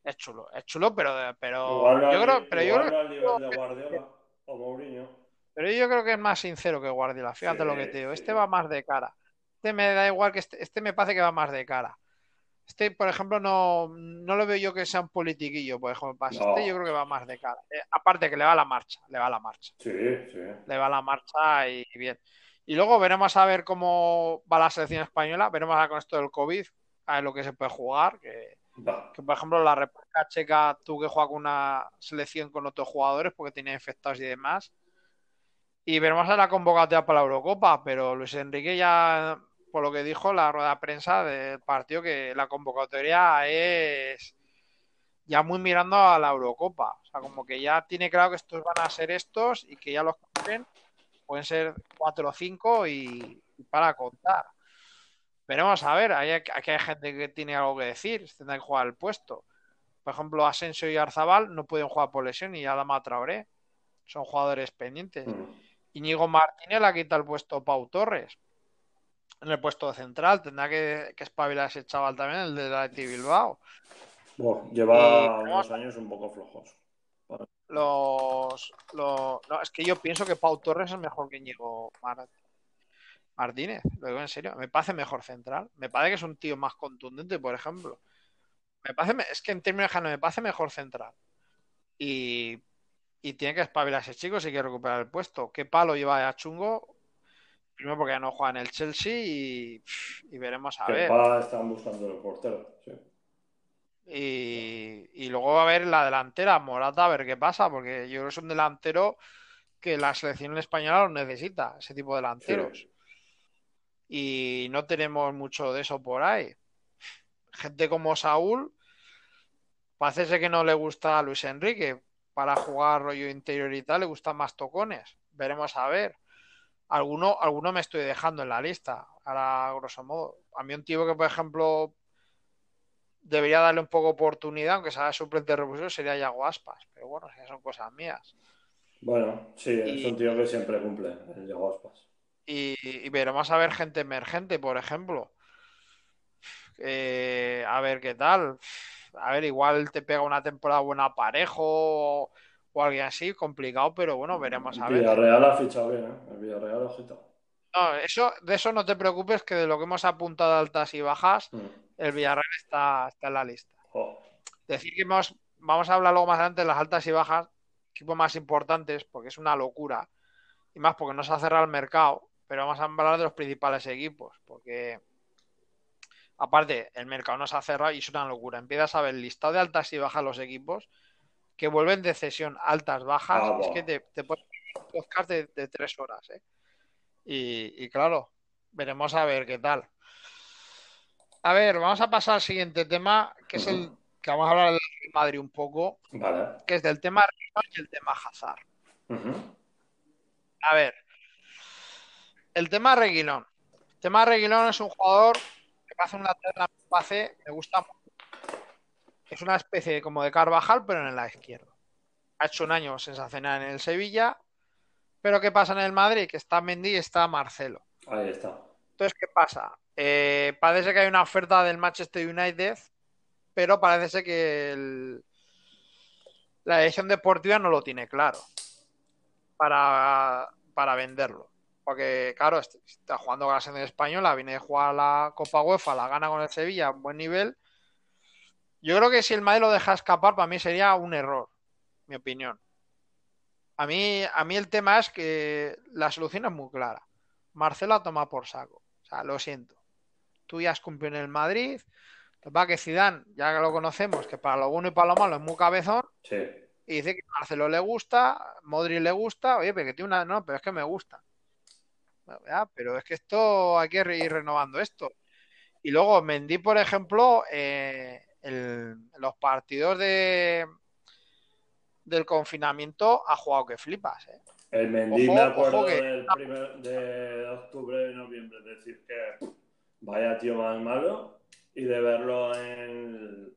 Es chulo, es chulo, pero, pero Igual yo creo, pero yo creo, nivel de Guardiola o Mourinho. pero yo creo que es más sincero que Guardiola. Fíjate Sí, lo que te digo. sí. Este va más de cara. Este me da igual que este, este me parece que va más de cara. Este, por ejemplo, no, no lo veo yo que sea un politiquillo, por ejemplo. No. Este yo creo que va más de cara. Eh, aparte que le va la marcha, le va la marcha. Sí, sí. Le va la marcha y bien. Y luego veremos a ver cómo va la selección española. Veremos a ver con esto del COVID, a ver lo que se puede jugar. Que, Que, por ejemplo, la República Checa tuvo que jugar con una selección con otros jugadores porque tenía infectados y demás. Y veremos a la convocatoria para la Eurocopa, pero Luis Enrique ya, por lo que dijo la rueda de prensa del partido, que la convocatoria es ya muy mirando a la Eurocopa. O sea, como que ya tiene claro que estos van a ser estos y que ya los cogen, pueden ser cuatro o cinco y para contar. Veremos a ver, hay- aquí hay gente que tiene algo que decir, tendrá que jugar el puesto. Por ejemplo, Asensio y Arzabal no pueden jugar por lesión y Adama Traoré son jugadores pendientes. Mm. Íñigo Martínez le ha quitado el puesto Pau Torres en el puesto central. Tendrá que, que espabilar ese chaval también, el de la Athletic Bilbao. Bueno, lleva unos años un poco flojos. Los, los- no, es que yo pienso que Pau Torres es mejor que Íñigo Mar- Martínez. Lo digo en serio. Me parece mejor central. Me parece que es un tío más contundente, por ejemplo. Me parece, es que en términos generales me parece mejor central. Y, y tiene que espabilar ese chico si quiere recuperar el puesto. ¿Qué palo lleva a Chungo? Primero porque ya no juega en el Chelsea y, y veremos a ver. pa están buscando el portero. Sí. Y, y luego a ver la delantera, Morata, a ver qué pasa, porque yo creo que es un delantero que la selección española lo necesita, ese tipo de delanteros. Sí. Y no tenemos mucho de eso por ahí. Gente como Saúl, parece ser que no le gusta a Luis Enrique. Para jugar rollo interior y tal, le gustan más tocones. Veremos a ver. Alguno, alguno me estoy dejando en la lista, ahora grosso modo. A mí un tío que, por ejemplo, debería darle un poco oportunidad, aunque sea suplente revulsivo, sería Yago Aspas. Pero bueno, son cosas mías. Bueno, sí, es un tío que siempre cumple, el Diego Aspas. Y, y veremos a ver gente emergente, por ejemplo. Eh, a ver qué tal. A ver, igual te pega una temporada buena parejo o, alguien así, complicado, pero bueno, veremos a ver. Villarreal ha fichado bien, ¿eh? El Villarreal ha fichado. No, eso, de eso no te preocupes, que de lo que hemos apuntado altas y bajas, Mm. el Villarreal está, está en la lista. Decir que hemos, vamos a hablar luego más adelante de las altas y bajas, equipos más importantes, porque es una locura. Y más porque no se ha cerrado el mercado, pero vamos a hablar de los principales equipos, porque aparte, el mercado no se ha cerrado y es una locura. Empiezas a ver listado de altas y bajas los equipos que vuelven de cesión altas, bajas. Ah, es que te, te puedes un podcast de, de tres horas, ¿eh? Y, y claro, veremos a ver qué tal. A ver, vamos a pasar al siguiente tema, que es el que vamos a hablar Real Madrid un poco, Vale. que es del tema y el tema Hazard. A ver, el tema Reguilón. El tema Reguilón es un jugador que me hace una terna pase, me gusta mucho. Es una especie como de Carvajal, pero en la izquierda. Ha hecho un año sensacional en el Sevilla, pero ¿qué pasa en el Madrid? Que está Mendy y está Marcelo. Ahí está. Entonces, ¿qué pasa? Eh, parece que hay una oferta del Manchester United, pero parece ser que el- la dirección deportiva no lo tiene claro para, para venderlo. Porque, claro, est- está jugando con la selección española, viene de jugar la Copa UEFA, la gana con el Sevilla, buen nivel. Yo creo que si el Madrid lo deja escapar, para mí sería un error, mi opinión. A mí, a mí el tema es que la solución es muy clara. Marcelo a tomar por saco. O sea, lo siento. Tú ya has cumplido en el Madrid. Lo que Zidane, ya que lo conocemos, que para lo bueno y para lo malo es muy cabezón, Sí. y dice que Marcelo le gusta, Modric le gusta, oye, pero que tiene una, no, pero es que me gusta. Ya, pero es que esto hay que ir renovando esto. Y luego Mendy, por ejemplo, eh, el- los partidos de del confinamiento ha jugado que flipas, ¿eh? El Mendy Ojo, me acuerdo que- del primer, de octubre y noviembre, es decir, que vaya tío más malo y de verlo en.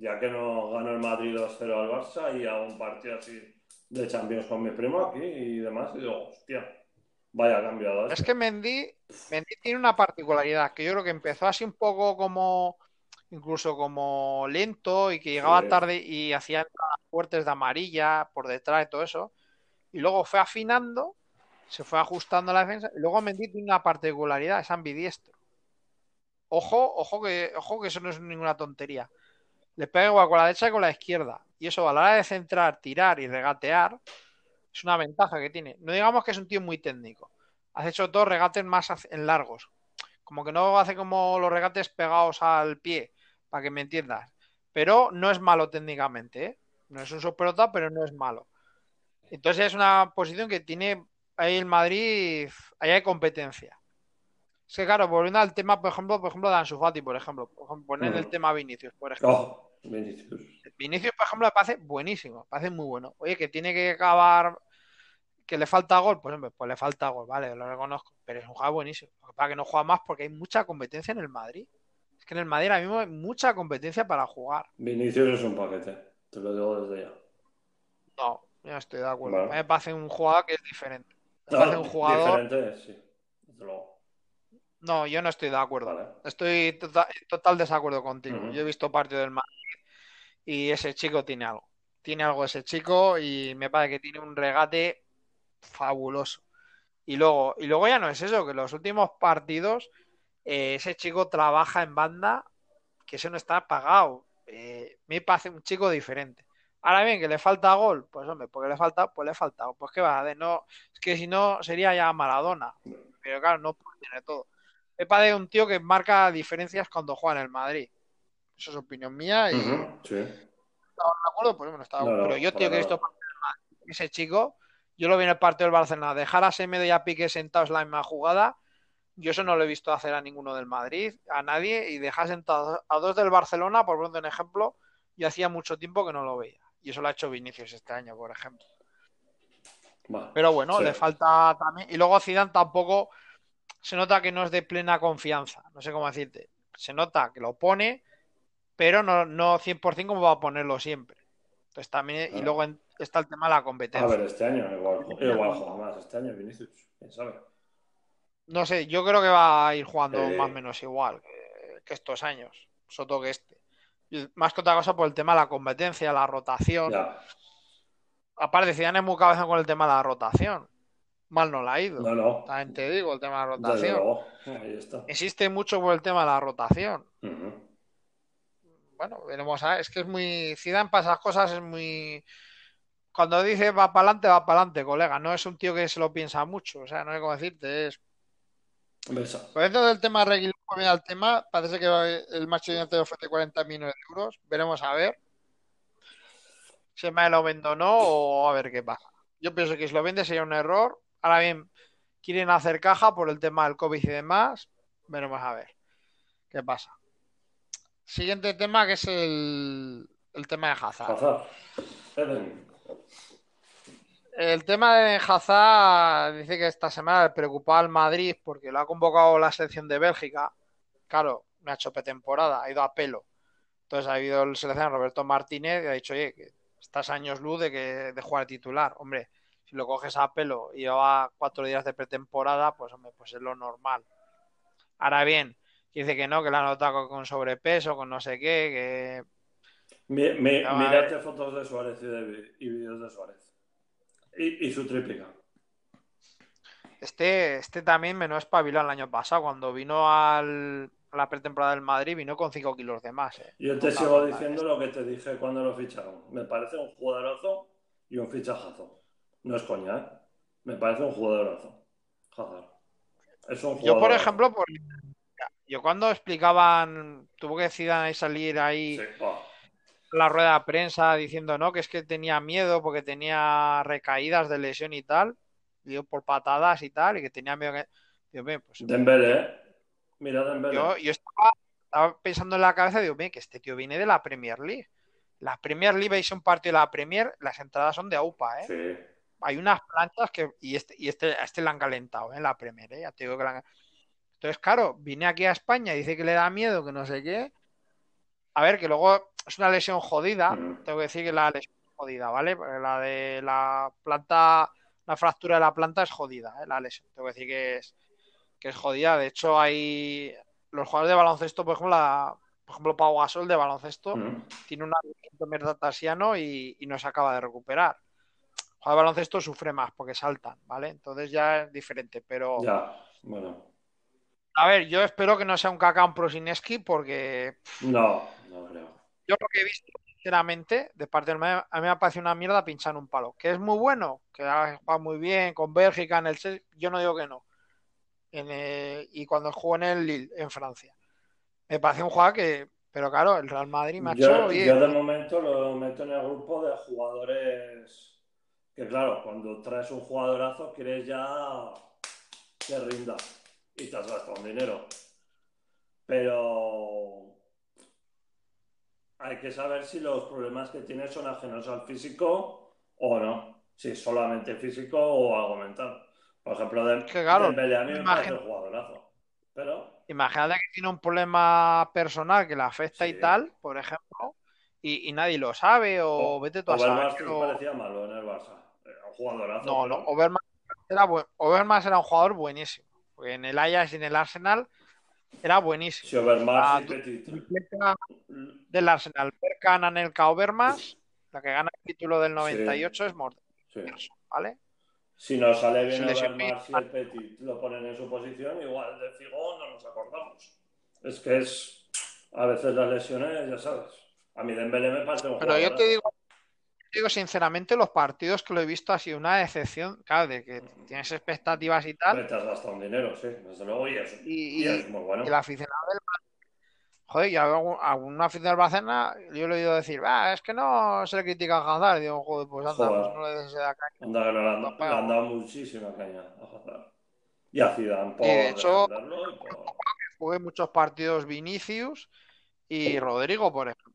Ya que no ganó el Madrid 2-0 al Barça y a un partido así de Champions con mi primo aquí y demás, y digo, hostia, vaya cambiado. Es este. que Mendy, Mendy tiene una particularidad que yo creo que empezó así un poco como, incluso como lento y que llegaba Sí. tarde y hacía fuertes de amarilla por detrás y todo eso. Y luego fue afinando, se fue ajustando la defensa. Y luego Mendy tiene una particularidad, es ambidiestro. Ojo, ojo que, ojo que eso no es ninguna tontería. Le pega igual con la derecha que con la izquierda. Y eso a la hora de centrar, tirar y regatear, es una ventaja que tiene. No digamos que es un tío muy técnico. Hace hecho todos regates más en largos. Como que no hace como los regates pegados al pie, para que me entiendas. Pero no es malo técnicamente, ¿eh? No es un superota, pero no es malo. Entonces es una posición que tiene ahí el Madrid, ahí hay competencia. Es que claro, volviendo al tema, por ejemplo, por ejemplo, de Ansu Fati, por ejemplo, poner el Ujú. tema Vinicius, por ejemplo. Oh, Vinicius. Vinicius, por ejemplo, me parece buenísimo, me parece muy bueno. Oye, que tiene que acabar, que le falta gol, pues hombre, pues le falta gol, vale, lo reconozco, pero es un jugador buenísimo. Lo que no juega más porque hay mucha competencia en el Madrid. Es que en el Madrid ahora mismo hay mucha competencia para jugar. Vinicius es un paquete, te lo digo desde ya. No, yo no estoy de acuerdo. Me parece un jugador que es diferente. Me No, parece un jugador. Diferente, sí, desde luego. No, yo no estoy de acuerdo. Vale. Estoy tota- en total desacuerdo contigo. Yo he visto partido del Madrid y ese chico tiene algo. Tiene algo ese chico y me parece que tiene un regate fabuloso. Y luego, y luego ya no es eso, que los últimos partidos eh, ese chico trabaja en banda, que eso no está pagado. Eh, me parece un chico diferente. Ahora bien, que le falta gol, pues hombre, porque le falta, pues le falta. Pues qué va, de no, es que si no sería ya Maradona. Pero claro, no puede tener todo. Me parece un tío que marca diferencias cuando juega en el Madrid. Eso es opinión mía y Sí. estaba de acuerdo, pues bueno, estaba No, no, Pero yo, tío, que he visto ese chico, yo lo vi en el partido del Barcelona, dejar a Semedo y a Piqué sentados en la misma jugada, yo eso no lo he visto hacer a ninguno del Madrid, a nadie, y dejar sentados a dos del Barcelona, por poner un ejemplo, yo hacía mucho tiempo que no lo veía. Y eso lo ha hecho Vinicius este año, por ejemplo. Pero bueno, Sí. le falta también. Y luego Zidane tampoco se nota que no es de plena confianza. No sé cómo decirte. Se nota que lo pone, pero no, no 100% como va a ponerlo siempre. Entonces también. Y luego en- está el tema de la A competencia. ver, este año igual, igual juega más. Este año Vinicius, quién sabe. No sé, yo creo que va a ir jugando Eh. más o menos igual que, que estos años. Soto que este. Más que otra cosa por el tema de la competencia, la rotación. Ya. Aparte, Zidane es muy cabeza con el tema de la rotación. mal no la ha ido. No, no. También te digo, el tema de la rotación. Ahí está. Existe mucho por el tema de la rotación. Bueno, veremos. a. Es que es muy. Zidane para esas cosas es muy. Cuando dice va para adelante, va para adelante, colega. No es un tío que se lo piensa mucho. O sea, no sé cómo decirte. Es. Por dentro del tema Reguilón, volviendo al tema, parece que el Manchester United ofrece 40 millones de euros. Veremos a ver. Si me lo vendo o no, o a ver qué pasa. Yo pienso que si lo vende sería un error. Ahora bien, quieren hacer caja por el tema del COVID y demás. Veremos a ver qué pasa. Siguiente tema que es el, el tema de Hazard. Hazard. El tema de Hazard dice que esta semana le preocupaba al Madrid porque lo ha convocado la selección de Bélgica. Claro, me ha hecho pretemporada, ha ido a pelo. Entonces ha habido el seleccionado Roberto Martínez y ha dicho, oye, que estás años luz de, que, de jugar titular. Hombre, si lo coges a pelo y lleva cuatro días de pretemporada, pues hombre, pues es lo normal. Ahora bien, dice que no, que la ha notado con sobrepeso, con no sé qué, que No, ver. fotos de Suárez y, de, y vídeos de Suárez. Su tríplica. Este, este también me no espabiló el año pasado. Cuando vino al, a la pretemporada del Madrid, vino con 5 kilos de más. eh. Yo te sigo diciendo lo que te dije cuando lo ficharon. Me parece un jugadorazo y un fichajazo. No es coña, ¿eh? Me parece un jugadorazo. Hazard. Es un Yo, por ejemplo, por... yo cuando explicaban, tuvo que Zidane salir ahí Sí. La rueda de prensa diciendo no, que es que tenía miedo porque tenía recaídas de lesión y tal, dio por patadas y tal, y que tenía miedo que. Dios mío, pues Dembélé, ¿eh? Mira Dembélé. yo, yo estaba, estaba pensando en la cabeza, digo, bien, que este tío viene de la Premier League. La Premier League, veis un partido de la Premier, las entradas son de AUPA, ¿eh? Sí. Hay unas planchas que. Y este, y este, a este le han calentado, ¿eh? En la Premier, ¿eh? Ya te digo que la han- Entonces, claro, vine aquí a España y dice que le da miedo, que no sé qué. A ver, que luego es una lesión jodida. Tengo que decir que la lesión es jodida, ¿vale? Porque la de la planta, la fractura de la planta es jodida, ¿eh? La lesión. Tengo que decir que es, que es jodida. De hecho, hay los jugadores de baloncesto, por ejemplo, la, por ejemplo, Pau Gasol de baloncesto Mm. tiene un abierto metatarsino y, y no se acaba de recuperar. El jugador de baloncesto sufre más porque saltan, ¿vale? Entonces ya es diferente. Pero, Ya, bueno. a ver, yo espero que no sea un Kaká un Prosineski porque No, no creo. Yo lo que he visto, sinceramente, de parte del Madrid, a mí me ha parecido una mierda pinchar un palo. Que es muy bueno, que ha jugado muy bien con Bélgica en el yo no digo que no. En y cuando jugó en el Lille, en Francia. Me parece un jugador que, pero claro, el Real Madrid me ha hecho, Yo, oye, yo de momento lo meto en el grupo de jugadores que, claro, cuando traes un jugadorazo quieres ya que rinda y te has gastado un dinero. Pero hay que saber si los problemas que tienes son ajenos al físico o no. Si es solamente físico o algo mental. Por ejemplo, de, Que claro, Dembélé a mí me parece imagino- un jugadorazo. Pero Imagínate que tiene un problema personal que le afecta Sí. y tal, por ejemplo, y, y nadie lo sabe, o, O- vete tú a saber. te o- parecía malo en el Barça. Era un jugadorazo. No, pero- no, Overmars era, buen- Overmars era un jugador buenísimo. Porque en el Ajax y en el Arsenal era buenísimo. Petit. Tripleta del Arsenal, Berkan, Anelka, Overmars, la que gana el título del 98 es Morten, Sí. ¿vale? Si nos sale bien Overmars y el Petit lo ponen en su posición, igual de Figo no nos acordamos. Es que es. A veces las lesiones, ya sabes. A mí Dembélé me parece un Pero yo te jugadorazo. digo, digo sinceramente, los partidos que lo he visto ha sido una decepción, claro, de que tienes expectativas y tal, Te has gastado un dinero, sí, desde luego, y es, y, y es muy bueno. y el aficionado del Joder, a algún- algún aficionado del Barcelona, yo le he oído decir, "Ah, es que no se le critica a Hazard. Digo, joder, pues anda, Joder. pues no le des de acá. Anda que no le han, No, le han dado muchísima caña a Hazard. Y a Zidane por Y de hecho- y por- Jugué muchos partidos Vinicius y Rodrigo, por ejemplo.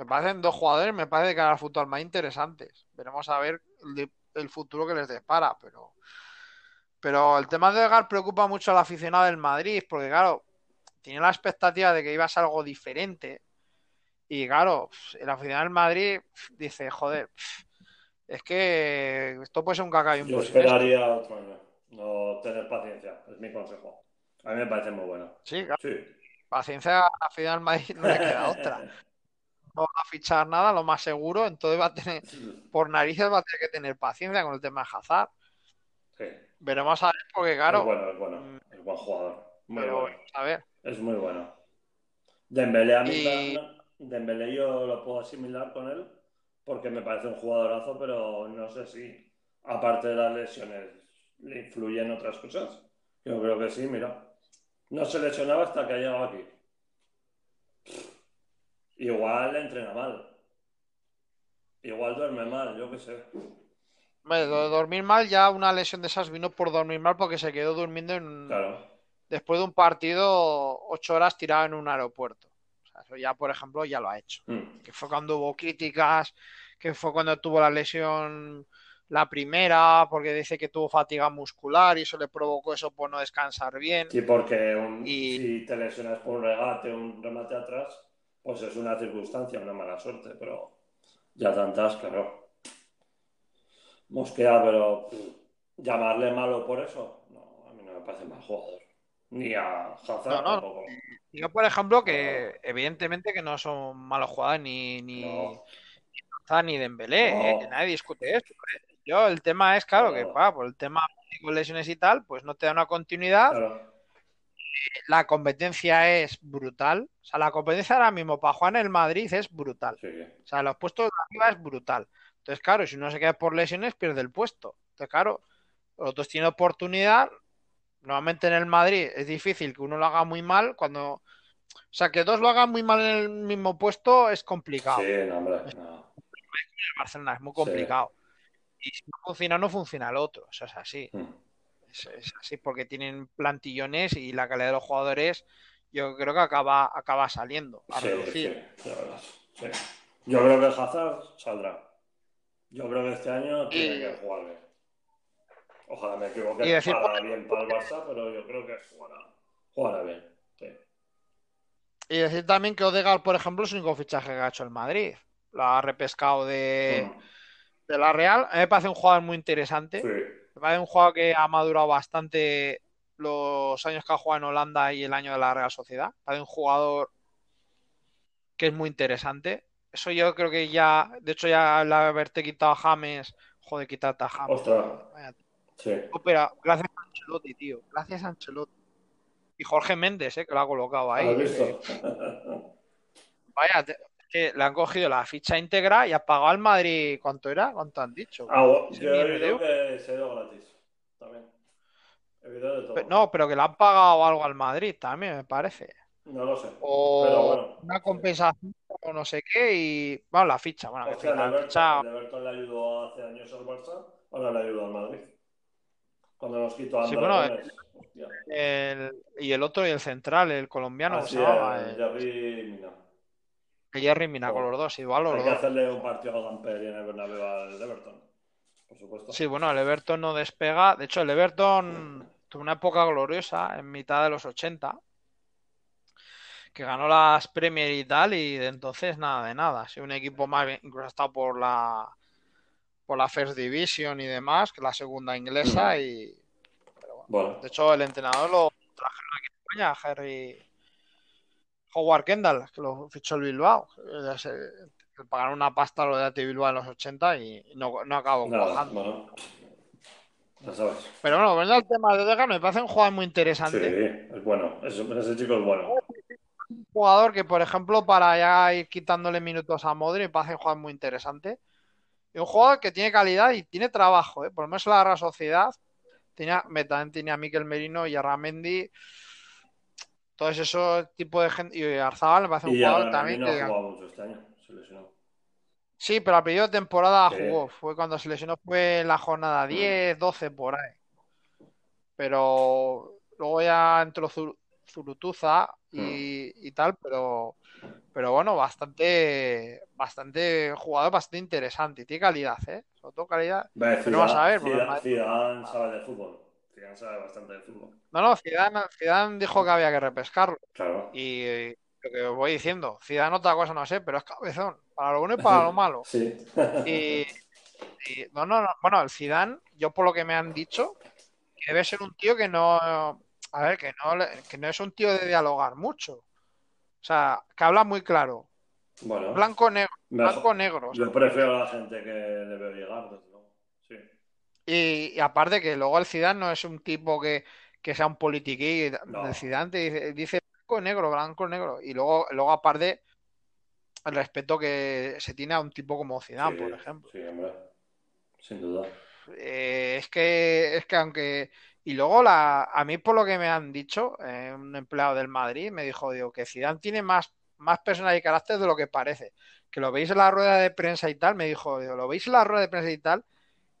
Que parecen dos jugadores, me parece que al fútbol más interesantes. Veremos a ver el, el futuro que les depara, pero. Pero el tema de Edgar preocupa mucho al aficionado del Madrid, porque claro, tenía la expectativa de que iba a ser algo diferente. Y claro, el aficionado del Madrid dice, joder, es que esto puede ser un caca y un Yo posible". esperaría otro año. No tener paciencia, es mi consejo. A mí me parece muy bueno. Sí, claro, Sí. paciencia al del Madrid no le queda otra. no a fichar nada, lo más seguro, entonces va a tener, por narices va a tener que tener paciencia con el tema de Hazard. Sí. Veremos a ver, porque claro. Es bueno, es bueno. Es buen jugador. Muy pero, bueno. a ver. Es muy bueno. Dembélé a mí Y- Dembélé yo lo puedo asimilar con él porque me parece un jugadorazo, pero no sé si, aparte de las lesiones, le influyen otras cosas. Yo creo que sí, mira. No se lesionaba hasta que ha llegado aquí. Igual entrena mal. Igual duerme mal, yo qué sé. De dormir mal, ya una lesión de esas vino por dormir mal porque se quedó durmiendo en, Claro. después de un partido ocho horas tirado en un aeropuerto. O sea, eso ya, por ejemplo, ya lo ha hecho. Mm. Que fue cuando hubo críticas, que fue cuando tuvo la lesión la primera, porque dice que tuvo fatiga muscular y eso le provocó eso por no descansar bien. Sí, porque un- Y- si te lesionas por un regate, un remate atrás, pues es una circunstancia, una mala suerte, pero ya tantas, claro. Mosquea, pero llamarle malo por eso, no, a mí no me parece mal jugador. Ni a Hazard No, no. tampoco. Yo, por ejemplo, que evidentemente que no son malos jugadores ni, ni, No, Hazard ni Dembélé, eh, que nadie discute esto. eh. Yo, el tema es, claro, que pa, por el tema de lesiones y tal, pues no te da una continuidad. claro. La competencia es brutal. O sea, la competencia ahora mismo para Juan en el Madrid es brutal. Sí. O sea, los puestos de arriba es brutal. Entonces, claro, si uno se queda por lesiones, pierde el puesto. Entonces, claro, los otros tienen oportunidad. Normalmente en el Madrid es difícil que uno lo haga muy mal cuando. O sea, que dos lo hagan muy mal en el mismo puesto es complicado. Sí, no, hombre, no. Barcelona es muy Sí. complicado. Y si no funciona, no funciona el otro. Eso es así. Mm. Es, es así porque tienen plantillones y la calidad de los jugadores, yo creo que acaba, acaba saliendo a Sí, reducir. sí, sí. Yo creo que Hazard saldrá. Yo creo que este año tiene Y- que jugar bien. Ojalá me equivoque Y decir, bien para el Barça, pero yo creo que jugará, jugará bien. Sí. Y decir también que Odegaard, por ejemplo, es el único fichaje que ha hecho el Madrid. Lo ha repescado de, Mm, de la Real. A mí me parece un jugador muy interesante. sí. Me parece un jugador que ha madurado bastante los años que ha jugado en Holanda y el año de la Real Sociedad. Me parece un jugador que es muy interesante. Eso yo creo que ya, de hecho, ya al haberte quitado a James, joder, quitarte a James. Ostras, Vaya sí. No, pero gracias a Ancelotti, tío. Gracias a Ancelotti. Y Jorge Méndez, eh, que lo ha colocado ahí. ¿Has visto? que- vaya, te- que le han cogido la ficha íntegra y ha pagado al Madrid. ¿Cuánto era? ¿Cuánto han dicho? Ah, bueno, Sí, yo he mira, oído que se ha ido gratis. También. He oído de todo. Pe- No, pero que le han pagado algo al Madrid también, me parece. No lo sé. O Pero bueno. una compensación o no sé qué y... Bueno, la ficha, bueno, Hostia, el la Everton, ficha... el Everton le ayudó hace años al Barça, ahora le ayudó al Madrid. Cuando nos quitó a Sí, bueno, Gómez. Hostia. el- y el otro y el central, el colombiano, Así se llamaba, es, el- Jerry Mina. El Jerry Mina con los dos, igual los Hay que dos. hacerle un partido a Gamper y en el Bernabéu al Everton. Por supuesto. Sí, bueno, el Everton no despega. De hecho, el Everton tuvo una época gloriosa en mitad de los 80, que ganó las Premier y tal, y de entonces nada de nada. Ha sido un equipo más bien, incluso ha estado por la por la First Division y demás, que la segunda inglesa, y Bueno, de hecho el entrenador lo trajeron aquí en España, Harry Howard Kendall, que lo fichó el Bilbao. Eh, se- pagaron una pasta lo de AT Bilbao en los 80 y no, no acabó nada, cuajando. bueno. Ya sabes. Pero bueno, volviendo al tema de Odegaard, me parece un jugador muy Sí, interesante. es bueno. Ese, ese chico es bueno. Un jugador que, por ejemplo, para ya ir quitándole minutos a Modri, me parece un jugador muy interesante. Y un jugador que tiene calidad y tiene trabajo, ¿eh? Por lo menos en la Real Sociedad. Tenía, también tenía a Miquel Merino y a Ramendi. Todos esos tipos de gente. Y Arzabal me parece un jugador también no que. jugado mucho este año. Se lesionó. Sí, pero al principio de temporada Sí. jugó. Fue cuando se lesionó, fue en la jornada 10, 12 por ahí. Pero luego ya entró Zur- Zurutuza y, y tal, pero, pero bueno, bastante, bastante jugador, bastante interesante. Y tiene calidad, ¿eh? Sobre todo calidad. Pero vamos a ver, Zidane sabe de fútbol. Zidane sabe bastante de fútbol. No, no, Zidane, Zidane dijo que había que repescarlo. Claro. Y eh, lo que os voy diciendo, Zidane otra cosa no sé, pero es cabezón. Para lo bueno y para lo malo. Sí. Y, y- no, no, no. Bueno, el Zidane, yo por lo que me han dicho, que debe ser un tío que no, a ver, que no, que no es un tío de dialogar mucho. O sea, que habla muy claro. Bueno, Blanco negro, blanco negro. Yo prefiero a la gente que veo llegar. Y, y aparte que luego el Zidane no es un tipo que, que sea un politiquí. No. El Zidane dice, dice blanco negro, blanco negro. Y luego, luego aparte, el respeto que se tiene a un tipo como Zidane, Sí, por ejemplo. Sí, hombre. Sin duda. Eh, es que, es que aunque. Y luego la, a mí por lo que me han dicho, eh, un empleado del Madrid me dijo, digo, que Zidane tiene más, más personalidad y carácter de lo que parece. Que lo veis en la rueda de prensa y tal, me dijo, digo, lo veis en la rueda de prensa y tal,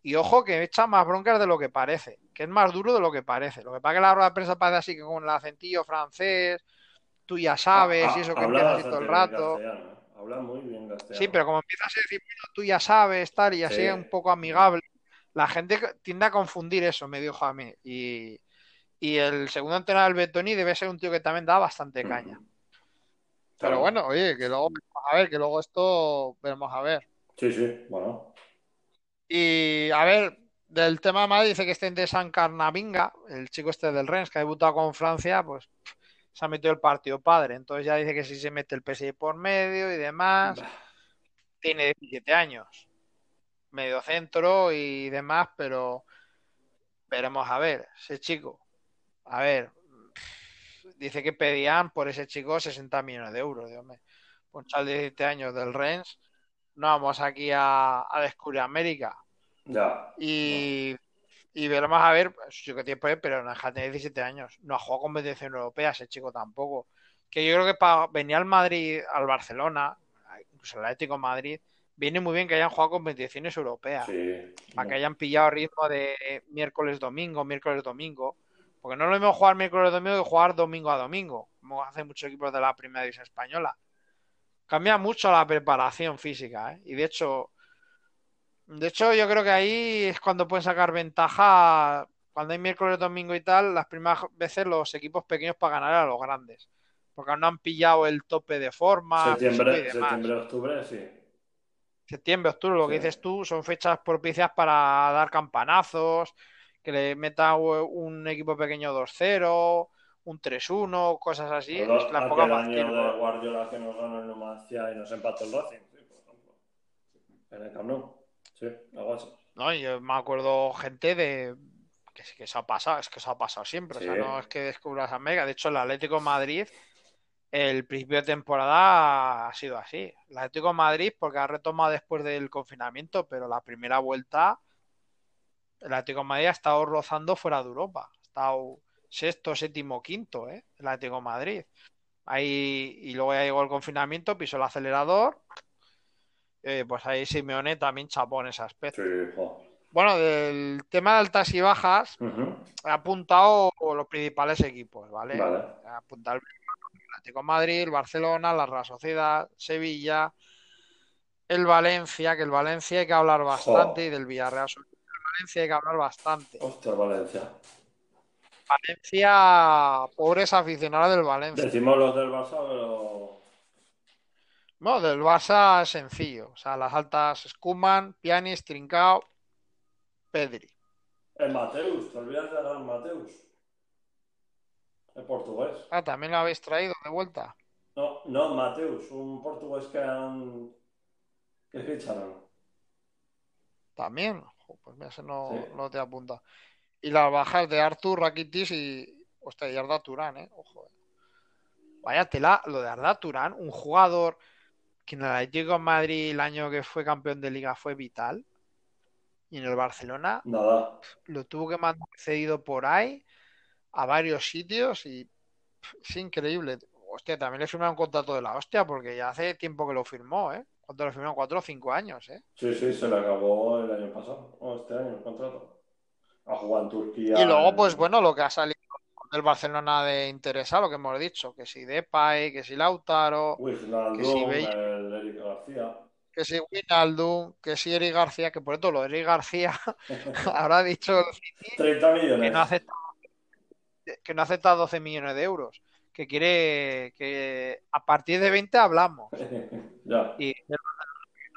y ojo que echa más broncas de lo que parece, que es más duro de lo que parece. Lo que pasa es que la rueda de prensa parece así que con el acentillo francés, tú ya sabes, Ah, y eso que empieza así todo el rato. castellano. Habla muy bien castellano. Sí, pero como empiezas a decir, bueno, tú ya sabes, tal, y así Sí. un poco amigable, la gente tiende a confundir eso, me dijo a mí. Y, y el segundo entrenador del Betoni debe ser un tío que también da bastante caña. Pero Claro. bueno, oye, que luego, a ver, que luego esto veremos a ver. Sí, sí, bueno. Y a ver, del tema de Madrid dice que este de San Carnavinga, el chico este del Rennes que ha debutado con Francia, pues pff, se ha metido el partido padre. Entonces ya dice que si se mete el PSG por medio y demás, Bah, tiene 17 años, medio centro y demás, pero veremos a ver, ese chico. A ver, pff, dice que pedían por ese chico 60 millones de euros. Dios mío. Un chaval de 17 años del Rennes, no vamos aquí a, a descubrir América. Ya. Y, y veremos a ver, pues, yo que tiempo es, pero de tener 17 años. No ha jugado competición europea ese chico tampoco. Que yo creo que para venir al Madrid, al Barcelona, incluso al Atlético de Madrid, viene muy bien que hayan jugado competiciones europeas. Sí. Para que hayan pillado ritmo de miércoles, domingo, miércoles, domingo. Porque no es lo mismo jugar miércoles, domingo que jugar domingo a domingo, como hacen muchos equipos de la primera división española. Cambia mucho la preparación física, ¿eh? Y de hecho, de hecho, yo creo que ahí es cuando pueden sacar ventaja. Cuando hay miércoles, domingo y tal, las primeras veces los equipos pequeños para ganar a los grandes. Porque aún no han pillado el tope de forma Septiembre, septiembre, octubre, sí. Septiembre, octubre, lo que dices tú, son fechas propicias para dar campanazos, que le meta un equipo pequeño 2-0, un 3-1, cosas así. Es Aquel la época más año de Guardiola que nos ganó el Numancia y nos empató el Racing, sí, por ejemplo. En el Camp Nou. Sí, algo así. ¿no? Y Yo me acuerdo gente de que sí que se ha pasado, es que se ha pasado siempre. O sea, no es que descubras América. De hecho, el Atlético de Madrid, el principio de temporada ha sido así. El Atlético de Madrid, porque ha retomado después del confinamiento, pero la primera vuelta, el Atlético de Madrid ha estado rozando fuera de Europa. Ha estado sexto, séptimo, quinto, ¿eh? El Atlético de Madrid. Ahí, y luego ya llegó el confinamiento, pisó el acelerador. Eh, pues ahí Simeone también chapó en ese aspecto. Sí. Bueno, del tema de altas y bajas, Ujú. he apuntado los principales equipos, ¿vale? Vale. He apuntado el Atlético de Madrid, el Barcelona, la Real Sociedad, Sevilla, el Valencia, que el Valencia hay que hablar bastante, y del Villarreal Valencia hay que hablar bastante. Hostia, Valencia. Valencia, pobres aficionados del Valencia. Decimos los del Barça, pero. No, del Barça es sencillo. O sea, las altas Skuman, Pianis, Trincao, Pedri. El Mateus, te olvidas del gran Mateus. El portugués. Ah, también lo habéis traído de vuelta. No, no, Mateus, un portugués que han. que ficharon. También. Pues mira, ese no, Sí. no te apunta. Y las bajas de Artur, Rakitic y. Hostia, y Arda Turán, ¿eh? Ojo. eh. Vaya tela, lo de Arda Turán, un jugador que en el Atlético de Madrid el año que fue campeón de liga fue vital. Y en el Barcelona Nada. lo tuvo que mandar cedido por ahí a varios sitios y es increíble. Hostia, también le firmaron un contrato de la hostia porque ya hace tiempo que lo firmó, ¿eh? ¿Cuánto lo firmó? Cuatro o cinco años, ¿eh? Sí, sí, se le acabó el año pasado. O este año el contrato. A jugar en Turquía. Y luego, pues en- bueno, lo que ha salido del Barcelona de interesar, lo que hemos dicho, que si Depay, que si Lautaro, que si Wijnaldum, el Eric García. que si Wijnaldum, que si Eric García, que por cierto lo de Eric García habrá dicho el City 30 que no acepta, que no acepta 12 millones de euros, que quiere que a partir de 20 hablamos. ya. Y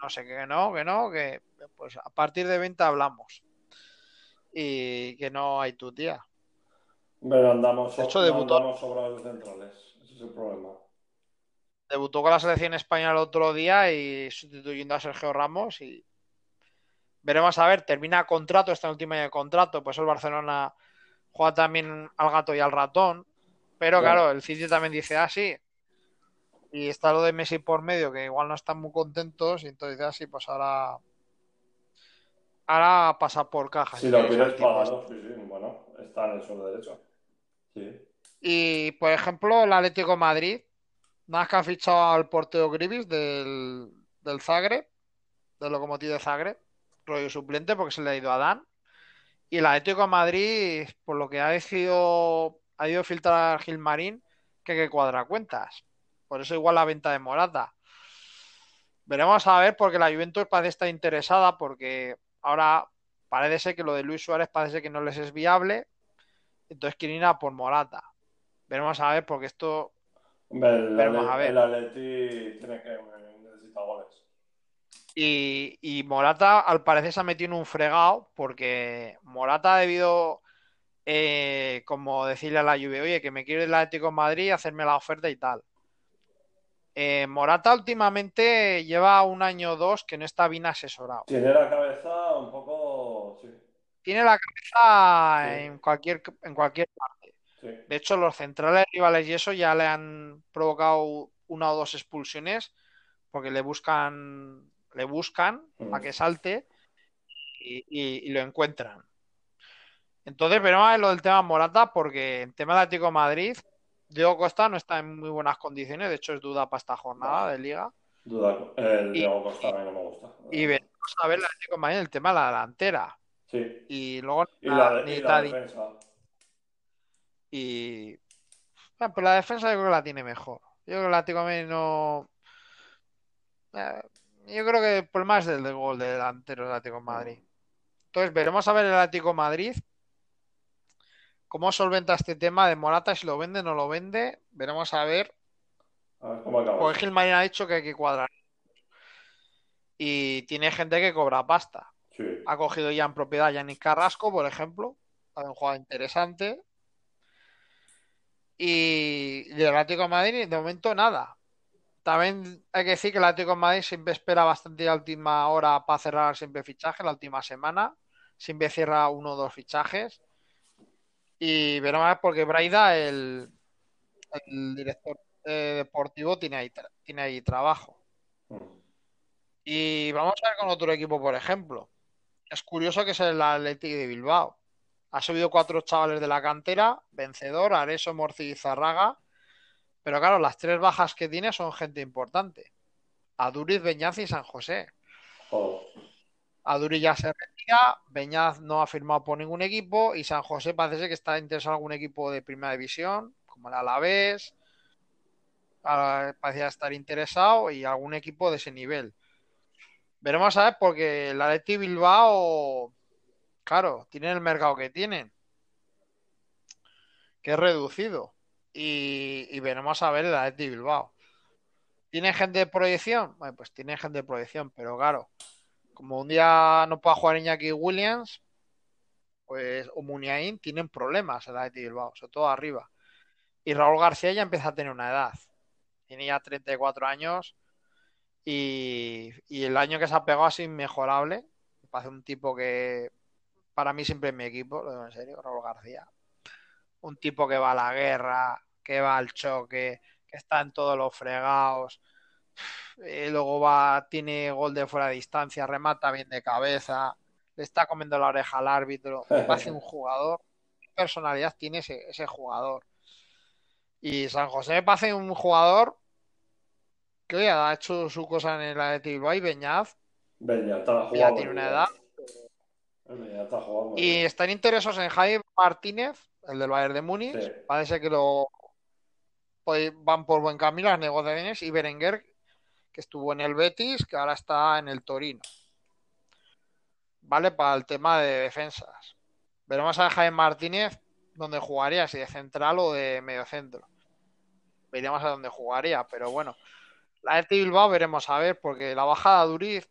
no sé, que no, que no, que pues a partir de 20 hablamos. Y que no hay tu tía. Pero andamos, De hecho, no debutó- andamos sobrados centrales. Ese es el problema. Debutó con la selección española el otro día y sustituyendo a Sergio Ramos y Veremos a ver, termina contrato, está en el último año de contrato, pues el Barcelona juega también al gato y al ratón. Pero Claro. claro, el City también dice así. y está lo de Messi por medio, que igual no están muy contentos. Y entonces dice así, pues ahora. Ahora pasa por caja. Si lo sí, sí, bueno, está en el suelo derecho. Sí. Y por ejemplo, el Atlético de Madrid, nada más que ha fichado al portero Grivis del, del Zagreb, del Lokomotiv de Zagreb, rollo suplente porque se le ha ido a Dan. Y el Atlético de Madrid, por lo que ha decidido, ha ido a filtrar Gilmarín, que que cuadrar cuentas. Por eso igual la venta de Morata. Veremos a ver porque la Juventus parece estar interesada porque ahora parece ser que lo de Luis Suárez parece que no les es viable. Entonces quieren ir a por Morata. Veremos a ver porque esto el, Veremos a ver. el Atleti tiene que necesita goles. Y, y Morata al parecer se ha metido en un fregado porque Morata ha debido, eh, como decirle a la Juve, oye, que me quiero ir al Atlético de Madrid, hacerme la oferta y tal. Eh, Morata últimamente lleva un año o dos que no está bien asesorado. Tiene la cabeza Tiene la cabeza Sí. en cualquier, en cualquier parte. sí. De hecho, los centrales rivales y eso ya le han provocado una o dos expulsiones porque le buscan, le buscan Mm. para que salte y, y- y lo encuentran. Entonces, a ver lo del tema Morata porque en tema de Atlético de Madrid, Diego Costa no está en muy buenas condiciones, de hecho es duda para esta jornada de liga. Duda. El Y- Diego Costa a mí no me gusta. Y veremos a ver el Atlético de Madrid el tema de la delantera. Sí. Y luego Y la, de- y la defensa. Y. Ah, pero la defensa yo creo que la tiene mejor. Yo creo que Madrid no. Eh, Yo creo que problema es del, del gol de delantero del Atlético de Madrid. Entonces veremos a ver el Atlético de Madrid. Cómo solventa este tema de Morata, si lo vende o no lo vende. Veremos a ver. A ver cómo acaba. Porque Gilmarín ha dicho que hay que cuadrar. Y tiene gente que cobra pasta. Ha cogido ya en propiedad a Yannick Carrasco, por ejemplo. Ha un jugador interesante. Y del Atlético de Madrid, de momento, nada. También hay que decir que el Atlético de Madrid siempre espera bastante la última hora para cerrar siempre fichajes, la última semana. Siempre cierra uno o dos fichajes. Y veremos ver porque Braida, el, el director eh, deportivo, tiene ahí, tiene ahí trabajo. Mm. Y vamos a ver con otro equipo, por ejemplo. Es curioso que es el Athletic de Bilbao. Ha subido cuatro chavales de la cantera, vencedor, Areso, Morci y Zarraga. Pero claro, las tres bajas que tiene son gente importante. Aduriz, Beñaz y San José. Joder. Aduriz ya se retira, Beñaz no ha firmado por ningún equipo y San José parece ser que está interesado en algún equipo de primera división, como el Alavés. Ah, Parecía estar interesado y algún equipo de ese nivel. Veremos a ver porque el Athletic Bilbao, claro, tienen el mercado que tienen, que es reducido. Y, y veremos a ver el Athletic Bilbao. ¿Tiene gente de proyección? Bueno, pues tiene gente de proyección, pero claro, como un día no pueda jugar Iñaki Williams, pues o Muniain tienen problemas el Athletic Bilbao, sobre todo arriba. Y Raúl García ya empieza a tener una edad. Tiene ya 34 años y, y el año que se ha pegado ha sido inmejorable. Me parece un tipo que para mí siempre es mi equipo, lo digo en serio, Raúl García. Un tipo que va a la guerra, que va al choque, que está en todos los fregados. Eh, luego va, tiene gol de fuera de distancia, remata bien de cabeza, le está comiendo la oreja al árbitro. Me parece un jugador. ¿Qué personalidad tiene ese, ese jugador? Y San José me parece un jugador que oye, ha hecho su cosa en el Athletic Bilbao y Beñaz Beñat está jugando. ya tiene una edad. Está jugando. Y están interesados en Jaime Martínez, el del Bayern de Múnich. Sí. Parece que lo pues, van por buen camino las negociaciones. Y Berenguer, que estuvo en el Betis, que ahora está en el Torino. Vale, para el tema de defensas. Veremos a Jaime Martínez dónde jugaría, si de central o de mediocentro. Veremos a dónde jugaría, pero bueno. La de Bilbao veremos a ver, porque la bajada de Duriz,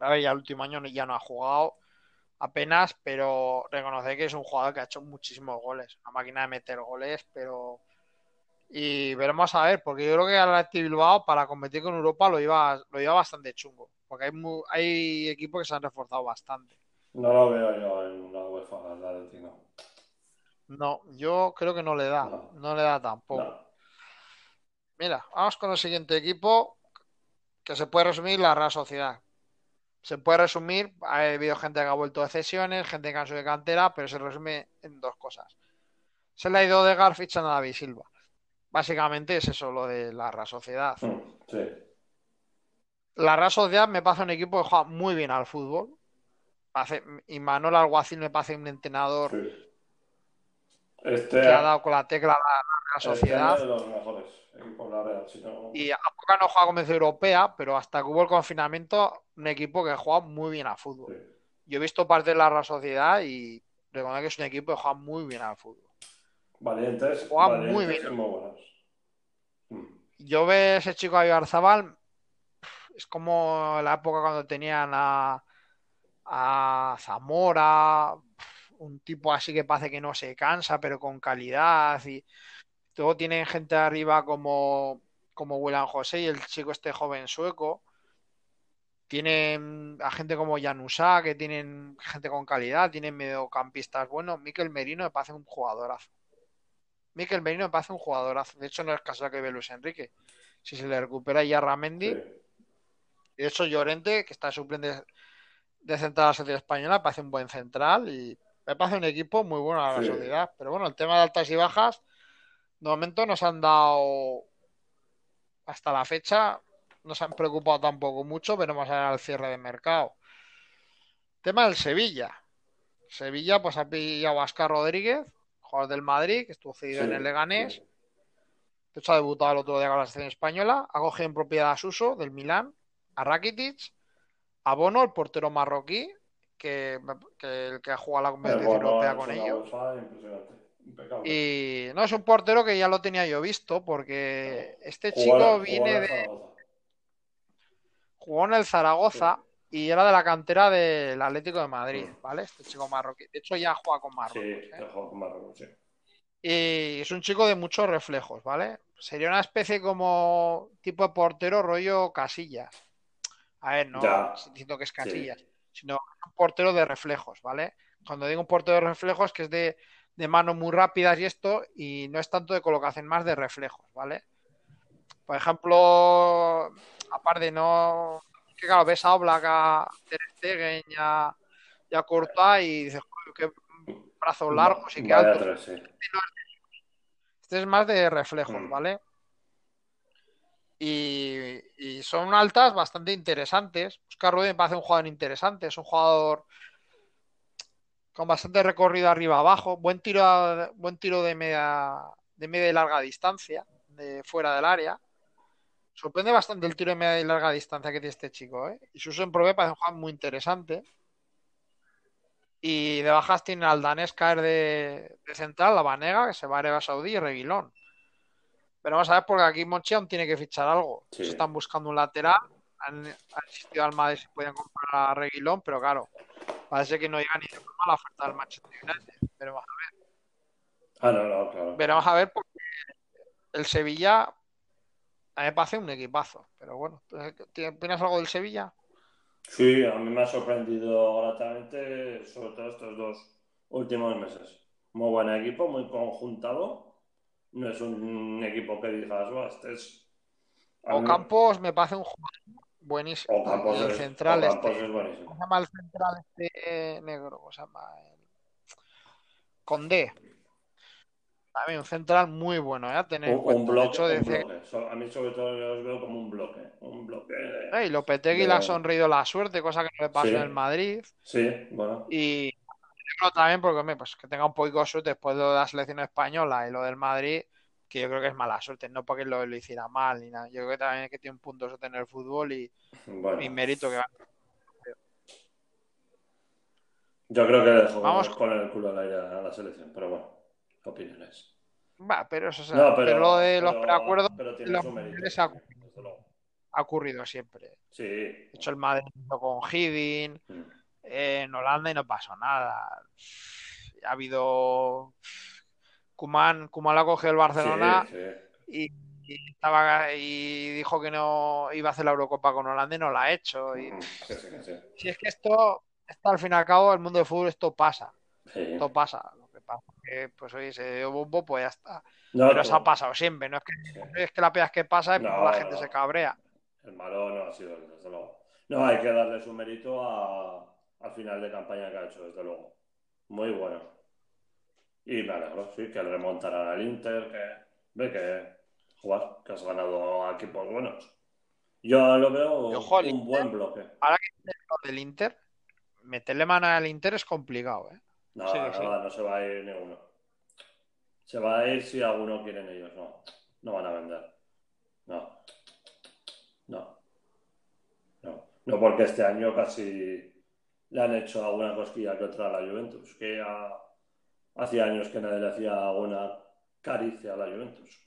a ver, ya el último año ya no ha jugado apenas, pero reconocer que es un jugador que ha hecho muchísimos goles, una máquina de meter goles, pero y veremos a ver, porque yo creo que al Athletic Bilbao para competir con Europa lo iba, lo iba bastante chungo. porque hay, equipos que se han reforzado bastante. No lo veo yo en la UEFA, la no. No, yo creo que no le da, No. no le da tampoco. No. Mira, vamos con el siguiente equipo, que se puede resumir la Real Sociedad. Se puede resumir, ha habido gente que ha vuelto de cesiones, gente que ha subido de cantera, pero se resume en dos cosas. Se le ha ido de Garfield a David Silva. Básicamente es eso lo de la Real Sociedad. Mm, Sí. La Real Sociedad me parece un equipo que juega muy bien al fútbol. Y Manuel Alguacil me parece un entrenador sí. Este, que ha dado con la tecla a la, la Real este Sociedad. es de los mejores equipos, la. Si no, Y a no juega como europea, pero hasta que hubo el confinamiento, un equipo que juega muy bien al fútbol. sí. Yo he visto parte de la Real Sociedad y reconozco que es un equipo que juega muy bien al fútbol. Valientes, Juega valientes muy bien. muy buenos. Mm, Yo veo ese chico a Arzabal, es como la época cuando tenían a, a Zamora, un tipo así que parece que no se cansa, pero con calidad. Y luego tienen gente arriba como, como William José y el chico este joven sueco. Tienen a gente como Janusa, que tienen gente con calidad, tienen mediocampistas buenos. Miquel Merino me parece un jugadorazo. Miquel Merino me parece un jugadorazo. De hecho, no es casual que ve Luis Enrique. Si se le recupera ya Ramendi, sí. de hecho, Llorente, que está suplente de central a la sociedad española, parece un buen central y me parece un equipo muy bueno a la Sí. sociedad. Pero bueno, el tema de altas y bajas, de momento nos han dado hasta la fecha, no se han preocupado tampoco mucho, veremos a ver al cierre de mercado. Tema del Sevilla. Sevilla, pues ha pillado a Oscar Rodríguez, jugador del Madrid, que estuvo cedido Sí, en el Leganés. De hecho, ha debutado el otro día con la selección española. Ha cogido en propiedad a Suso del Milán, a Rakitic, a Bono, el portero marroquí, que, que el que ha jugado la competición europea con ellos. bolsa. Impecable. Y no es un portero que ya lo tenía yo visto, porque este chico viene de. Jugó en el Zaragoza y era de la cantera del Atlético de Madrid. ¿vale? Este chico marroquí. De hecho, ya juega con Sí, Marruecos. ¿eh? dejó con Marruecos, sí. Y es un chico de muchos reflejos, ¿vale? Sería una especie como tipo de portero rollo Casillas. A ver, no Ya. diciendo que es Sí. Casillas, sino un portero de reflejos, ¿vale? Cuando digo un portero de reflejos, que es de, de manos muy rápidas y esto, y no es tanto de colocación, más de reflejos, ¿vale? Por ejemplo, aparte no... Que claro, ves a Oblak, a Ter Stegen a, y a Courtois y dices, "Joder, qué brazos largos y qué Vaya altos. sí. Este es más de reflejos, Mm. ¿vale? Y, y son altas bastante interesantes. Oscar Ruiz me parece un jugador interesante, es un jugador con bastante recorrido arriba abajo, buen tiro, a- buen tiro de media, de media y larga distancia, de fuera del área. Sorprende bastante el tiro de media y larga distancia que tiene este chico, ¿eh? Y su uso en pro me parece un jugador muy interesante. Y de bajas tiene al danés caer de, de central, la Vanega, que se va a Arabia Saudí y Reguilón. Pero vamos a ver, porque aquí Monchi aún tiene que fichar algo. Sí. Se están buscando un lateral. Han, han insistido al Madrid si podían comprar a Reguilón, pero claro, parece que no llega ni de forma la oferta del Manchester United. Pero vamos a ver, Ah, no, no, claro. veremos a ver, porque el Sevilla a mí me parece un equipazo. Pero bueno, ¿te opinas algo del Sevilla? Sí, a mí me ha sorprendido gratamente, sobre todo estos dos últimos meses. Muy buen equipo, muy conjuntado. No es un equipo que digas, "Buah, este es. a mí- Ocampos me parece un jugador buenísimo. Ocampos y el central este. es buenísimo. ¿Cómo se llama el central este negro? ¿Cómo se llama? El... Condé. También un central muy bueno, ¿eh? A tener en Un, De bloque, hecho, un bloque. A mí, sobre todo, yo los veo como un bloque. Un bloque. de- Eh, y Lopetegui de- le ha sonreído la suerte, cosa que no le pasó Sí. en el Madrid. Sí, bueno. Y también, porque pues que tenga un poquito de suerte después de de la selección española y lo del Madrid, que yo creo que es mala suerte, no porque lo, lo hiciera mal ni nada. Yo creo que también es que tiene un punto suerte en el fútbol y, Bueno. y mérito que va. Yo creo que dejó Vamos. con el culo al aire a la selección, pero bueno, opiniones. Va, pero eso o sea, No, pero, lo de los pero- preacuerdos pero tiene los su mérito, ha- ocurrido siempre. Sí. De hecho, el Madrid con Hiddink, Mm. eh, en Holanda y no pasó nada. Ha habido. Kuman, Kuman la cogió el Barcelona Sí, sí. y y, estaba, y dijo que no iba a hacer la Eurocopa con Holanda y no la ha hecho. Y, Sí, sí, sí. si es que esto, esto, al fin y al cabo, el mundo del fútbol, esto pasa. Esto pasa. Lo que pasa es que, pues oye, se dio bombo, pues ya está. No, Pero eso no, ha pasado siempre. No es que, es que la pegas que pasa es No, porque la gente se cabrea. el malo no ha sido desde luego. No, hay que darle su mérito a- al final de campaña que ha hecho, desde luego. Muy bueno. Y me alegro, sí, que remontarán al Inter, que ve que jugar, que has ganado a equipos buenos. Yo lo veo ojo, un Inter- buen bloque. Lo del Inter, meterle mano al Inter es complicado, ¿eh? No, Sí, no se va a ir ninguno. Se va a ir si alguno quieren ellos, no. No van a vender. No. No. No. No, porque este año casi le han hecho alguna cosquilla que otra a la Juventus, que ya hacía años que nadie le hacía alguna caricia a la Juventus.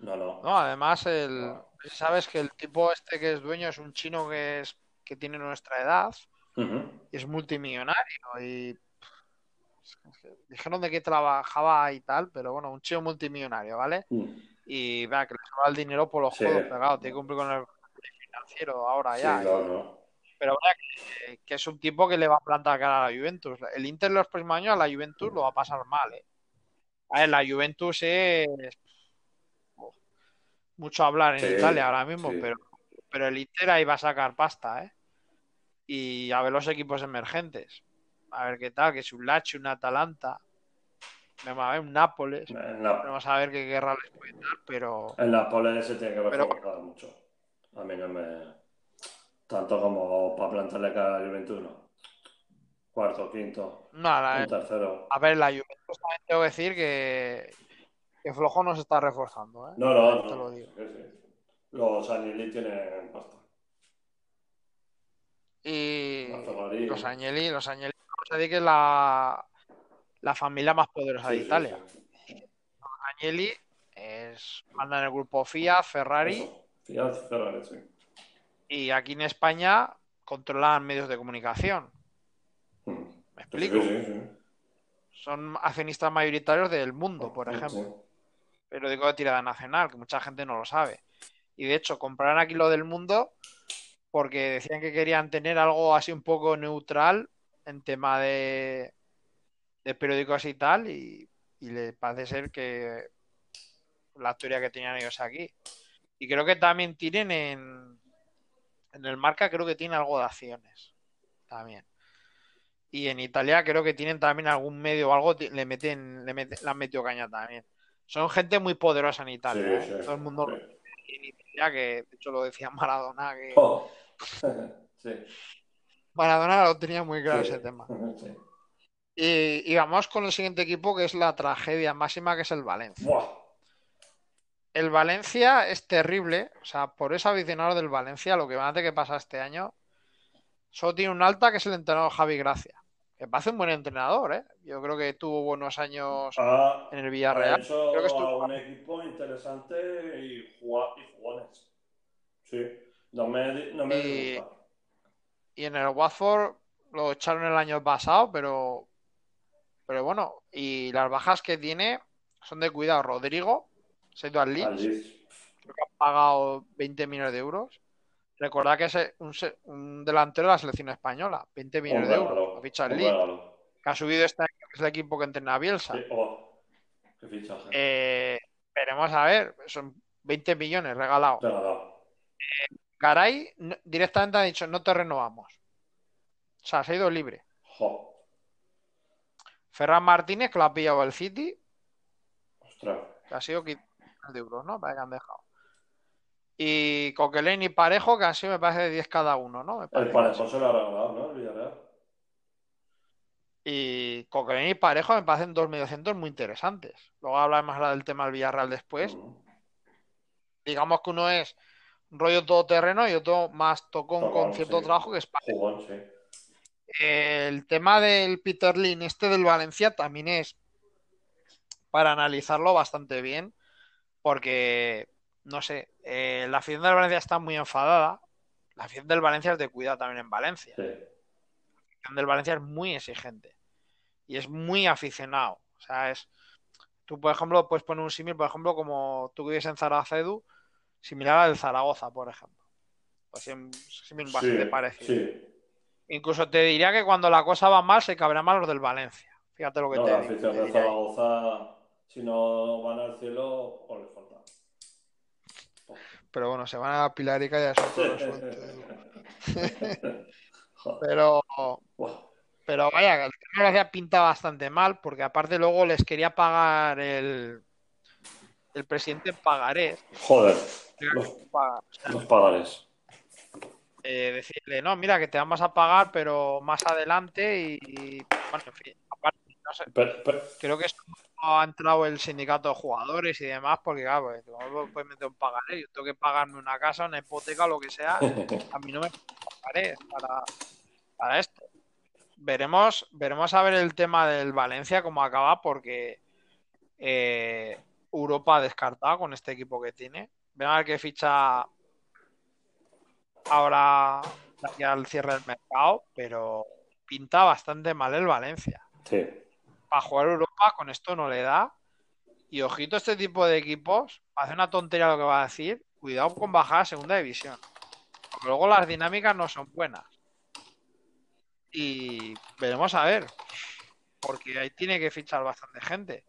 No, no. No, además, el, sabes que el tipo este que es dueño es un chino que es que tiene nuestra edad y es multimillonario y es que dijeron de que trabajaba y tal, pero bueno, un chino multimillonario, ¿vale? Mm. Y vea que le sobra el dinero por los Sí. codos pegados, tiene que cumplir con el financiero ahora Sí, ya. no, no. Pero vea que, que es un tipo que le va a plantar cara a la Juventus. El Inter los próximos años a la Juventus lo va a pasar mal, ¿eh? A ver, la Juventus es uf, mucho hablar en Sí, Italia ahora mismo, sí. pero, pero el Inter ahí va a sacar pasta, ¿eh? Y a ver los equipos emergentes. A ver qué tal, que es un Lazio, un Atalanta, vamos a ver, un Nápoles. Nap- Vamos a ver qué guerra les puede dar, pero el Nápoles se tiene que Pero- reforzar mucho. A mí no me. Tanto como para plantarle cara a la Juventus, no. Cuarto, quinto, no, la- un tercero. a ver, la Juventus también tengo que decir que, que flojo nos está reforzando, ¿eh? No, no, Te no. lo digo. Sí, sí. Los Agnelli tienen pasta. Y los Agnelli, los Agnelli, vamos a decir que es la, la familia más poderosa Sí, de Italia. sí. Agnelli es, manda en el grupo Fiat, Ferrari, Eso. Fiat, Ferrari, sí. Y aquí en España controlan medios de comunicación. Mm. ¿Me explico? sí, sí. Son accionistas mayoritarios del mundo, por ejemplo. Periódico de tirada nacional, que mucha gente no lo sabe. Y de hecho, compraron aquí lo del mundo porque decían que querían tener algo así un poco neutral en tema de, de periódicos y tal, y, y le parece ser que la teoría que tenían ellos aquí. Y creo que también tienen en, en el marca, creo que tiene algo de acciones. También. Y en Italia creo que tienen también algún medio o algo, le meten, le meten, le han metido caña también. Son gente muy poderosa en Italia. Sí, ¿eh? sí. Todo el mundo lo Sí. en Italia, que de hecho lo decía Maradona, que Oh. Maradona lo tenía muy claro ese tema. Y, y vamos con el siguiente equipo, que es la tragedia máxima, que es el Valencia. Buah. El Valencia es terrible, o sea, por eso aficionado del Valencia, lo que van a tener que pasar este año, solo tiene un alta que es el entrenador Javi Gracia, que parece un buen entrenador, ¿eh? Yo creo que tuvo buenos años Ha, en el Villarreal. Creo que estuvo- a un equipo interesante y, y jugones. Sí. No me, no me Y-. Y en el Watford lo echaron el año pasado, pero, pero bueno, y las bajas que tiene son de cuidado. Rodrigo se ha ido al Al Leeds, creo que ha pagado 20 millones de euros. Recordad que es un, delantero de la selección española, 20 Un millones de euros. regalo. Lo ficha el Un Leeds, regalo. que ha subido este año, que es el equipo que entrena a Bielsa. Sí, oh, qué fichaje. Eh, veremos a ver, son 20 millones regalados. Regalado. Garay no- directamente ha dicho, no te renovamos. O sea, se ha ido libre. Jo. Ferran Martínez, que lo ha pillado el City, Ostras. ha sido 15 de euros, ¿no? Para que han dejado. Y Coquelin y Parejo, que sido, me parece, de 10 cada uno, ¿no? El. Parejo se lo ha regalado, ¿no? El Villarreal. Y Coquelin y Parejo me parecen dos mediocentros muy interesantes. Luego hablaremos ahora del tema del Villarreal después. Digamos que uno es rollo todoterreno y otro más tocón con cierto sí. trabajo que es Jugón, sí. El tema del Peter Lin, este del Valencia, también es para analizarlo bastante bien, porque, no sé, eh, la afición del Valencia está muy enfadada. La afición del Valencia es de cuidado también en Valencia. Sí. La afición del Valencia es muy exigente y es muy aficionado. O sea, es. Tú, por ejemplo, puedes poner un símil, por ejemplo, como tú que vives en Zaracedu, similar al Zaragoza, por ejemplo. Pues un símil bastante parecido. Sí. Incluso te diría que cuando la cosa va mal, se cabrán mal los del Valencia. Fíjate lo que no, te la digo. afición de Zaragoza, si no van al cielo, o les falta. Pero bueno, se van a la Pilarica y ya son todos Pero. Pero vaya, el tema pinta bastante mal, porque aparte luego les quería pagar el, el presidente pagaré. Joder, los, pagarés. Eh, decirle, no, mira, que te vamos a pagar, pero más adelante y, bueno, en fin, aparte, no sé, creo que esto ha entrado el sindicato de jugadores y demás, porque claro, pues, puedes meter un pagaré, yo tengo que pagarme una casa, una hipoteca lo que sea, a mí no me pagaré para, para esto veremos, veremos a ver el tema del Valencia cómo acaba, porque eh, Europa ha descartado con este equipo que tiene. Veremos a ver qué ficha ahora aquí al cierre del mercado, pero pinta bastante mal el Valencia. Sí. Para jugar Europa con esto no le da. Y ojito este tipo de equipos, hace una tontería lo que va a decir, cuidado con bajar a segunda división. Luego las dinámicas no son buenas. Y veremos a ver. Porque ahí tiene que fichar bastante gente.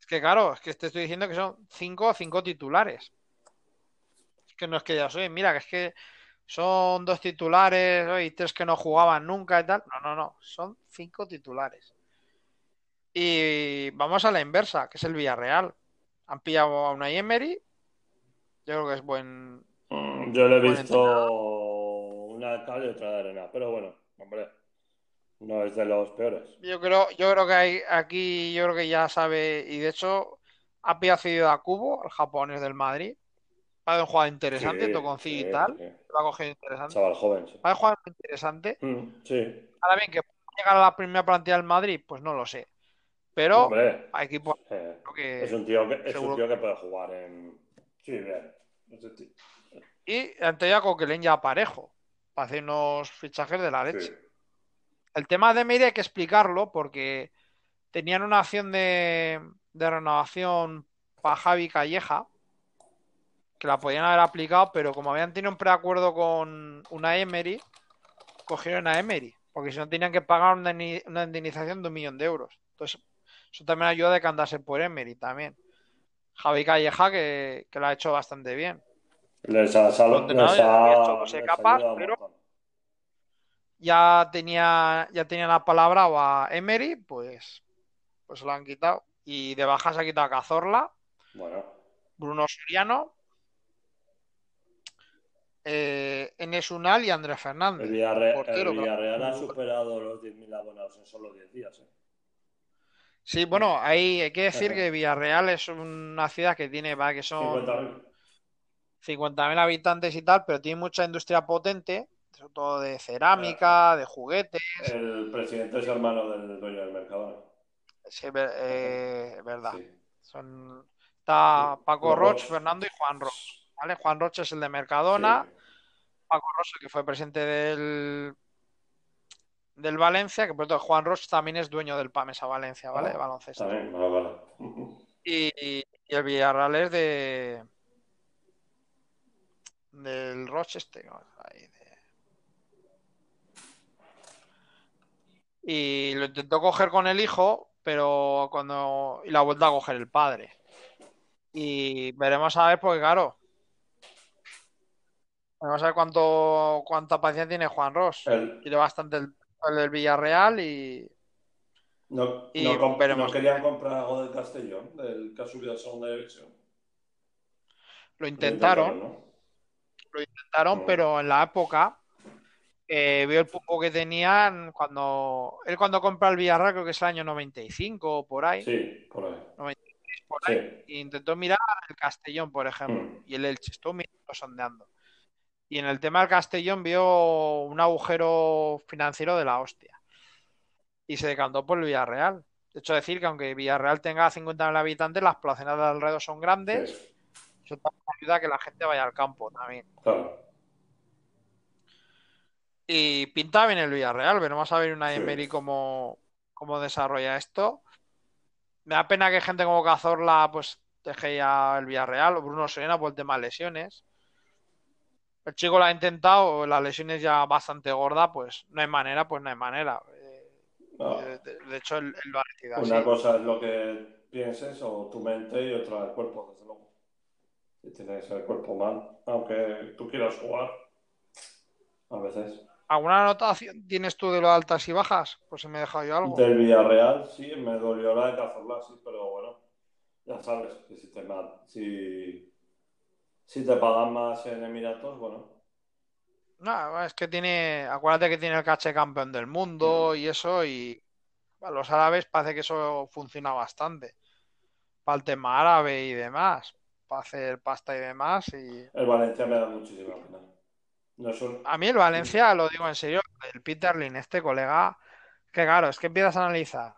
Es que claro, es que te estoy diciendo que son cinco cinco titulares. Es que no es que ya soy, mira, que es que son dos titulares y tres que no jugaban nunca y tal. No, no, no. Son cinco titulares. Y vamos a la inversa, que es el Villarreal. Han pillado a una Emery. Yo creo que es buen. Mm, yo le he visto una calle y otra de arena, pero bueno, hombre. No es de los peores. Yo creo, yo creo que hay, aquí yo creo que ya sabe, y de hecho ha pillado a Cubo, el japonés del Madrid. Va a un jugador interesante, sí, toconcillo y tal. Lo ha cogido interesante. Chaval joven. Sí. Va a jugar interesante. Mm, sí. Ahora bien, que llegar a la primera plantilla del Madrid, pues no lo sé. Pero Hombre, hay equipos eh, que es un tío que, es un tío que puede jugar en. Sí, bien. Y ante ya Coquelin ya parejo. Para hacer unos fichajes de la leche. Sí. El tema de Meire hay que explicarlo porque tenían una acción de, de renovación para Javi Calleja que la podían haber aplicado, pero como habían tenido un preacuerdo con una Emery, cogieron a Emery, porque si no tenían que pagar una, una indemnización de un millón de euros. Entonces, eso también ayuda a decantarse por Emery también. Javi Calleja, que, que lo ha hecho bastante bien. Les ha, sal, les ha, hecho, no sé, capaz, pero ya tenía, ya tenía la palabra o a Emery, pues, pues lo han quitado. Y de baja se ha quitado a Cazorla, Bueno, Bruno Soriano, eh, Enes Unal y Andrés Fernández. el Villarreal, portero, el claro. Villarreal ha superado los 10.000 abonados en solo 10 días. ¿eh? Sí, bueno, ahí hay que decir que Villarreal es una ciudad que tiene, va, que son 50.000. 50.000 habitantes y tal, pero tiene mucha industria potente, sobre todo de cerámica, de juguetes. El presidente es hermano del dueño del Mercadona. Sí, eh, verdad. Sí. Son, está Paco Roch. Fernando y Juan Roch. ¿vale? Juan Roch es el de Mercadona, Sí. Paco Roch, que fue presidente del, del Valencia, que por cierto Juan Roch también es dueño del Pamesa Valencia, ¿vale? Ah, De baloncesto. También, vale, vale. Y, y el Villarreal es de del Rochester. ¿no? Ahí de- Y lo intentó coger con el hijo, pero cuando. Y la vuelta a coger el padre. Y veremos a ver, porque claro. Vamos a ver cuánto, cuánta paciencia tiene Juan Ross. El- Tiene bastante el, el del Villarreal y. no, Y no, comp- veremos. no querían comprar algo del Castellón, del que ha subido a segunda división. Lo intentaron. ¿no? lo intentaron, pero en la época eh, vio el poco que tenían cuando él cuando compra el Villarreal, creo que es el año 95 o por ahí, Sí, por ahí. por ahí, Sí. e intentó mirar el Castellón, por ejemplo, Mm. y el Elche estuvo mirando, sondeando. Y en el tema del Castellón vio un agujero financiero de la hostia. Y se decantó por el Villarreal. De hecho, decir que aunque Villarreal tenga 50.000 habitantes, las placenas de alrededor son grandes. Sí, Eso también ayuda a que la gente vaya al campo también. claro. Y pinta bien el Villarreal. Veremos a ver una Sí. Emery cómo, cómo desarrolla esto. me da pena que gente como Cazorla pues deje ya el Villarreal o Bruno Serena por el tema de lesiones. El chico lo ha intentado, la lesión es ya bastante gorda, pues no hay manera, pues no hay manera. Eh, No. de, de hecho, él, él lo ha decidido Una así. cosa es lo que pienses o tu mente y otra el cuerpo, desde luego. Si tienes el cuerpo mal, aunque tú quieras jugar, a veces. ¿Alguna anotación tienes tú de lo altas y bajas? Pues se me he dejado yo algo. Del Villarreal, sí, me dolió la de Cazorla, sí, pero bueno, ya sabes que si te, si, si te pagan más en Emiratos, bueno, No, es que tiene, acuérdate que tiene el caché campeón del mundo y eso, y los árabes parece que eso funciona bastante. Para el tema árabe y demás, para hacer pasta y demás. Y el Valencia me da muchísima pena. No es un... a mí el Valencia, lo digo en serio, el Peter Lin, este colega, que claro, es que empiezas a analizar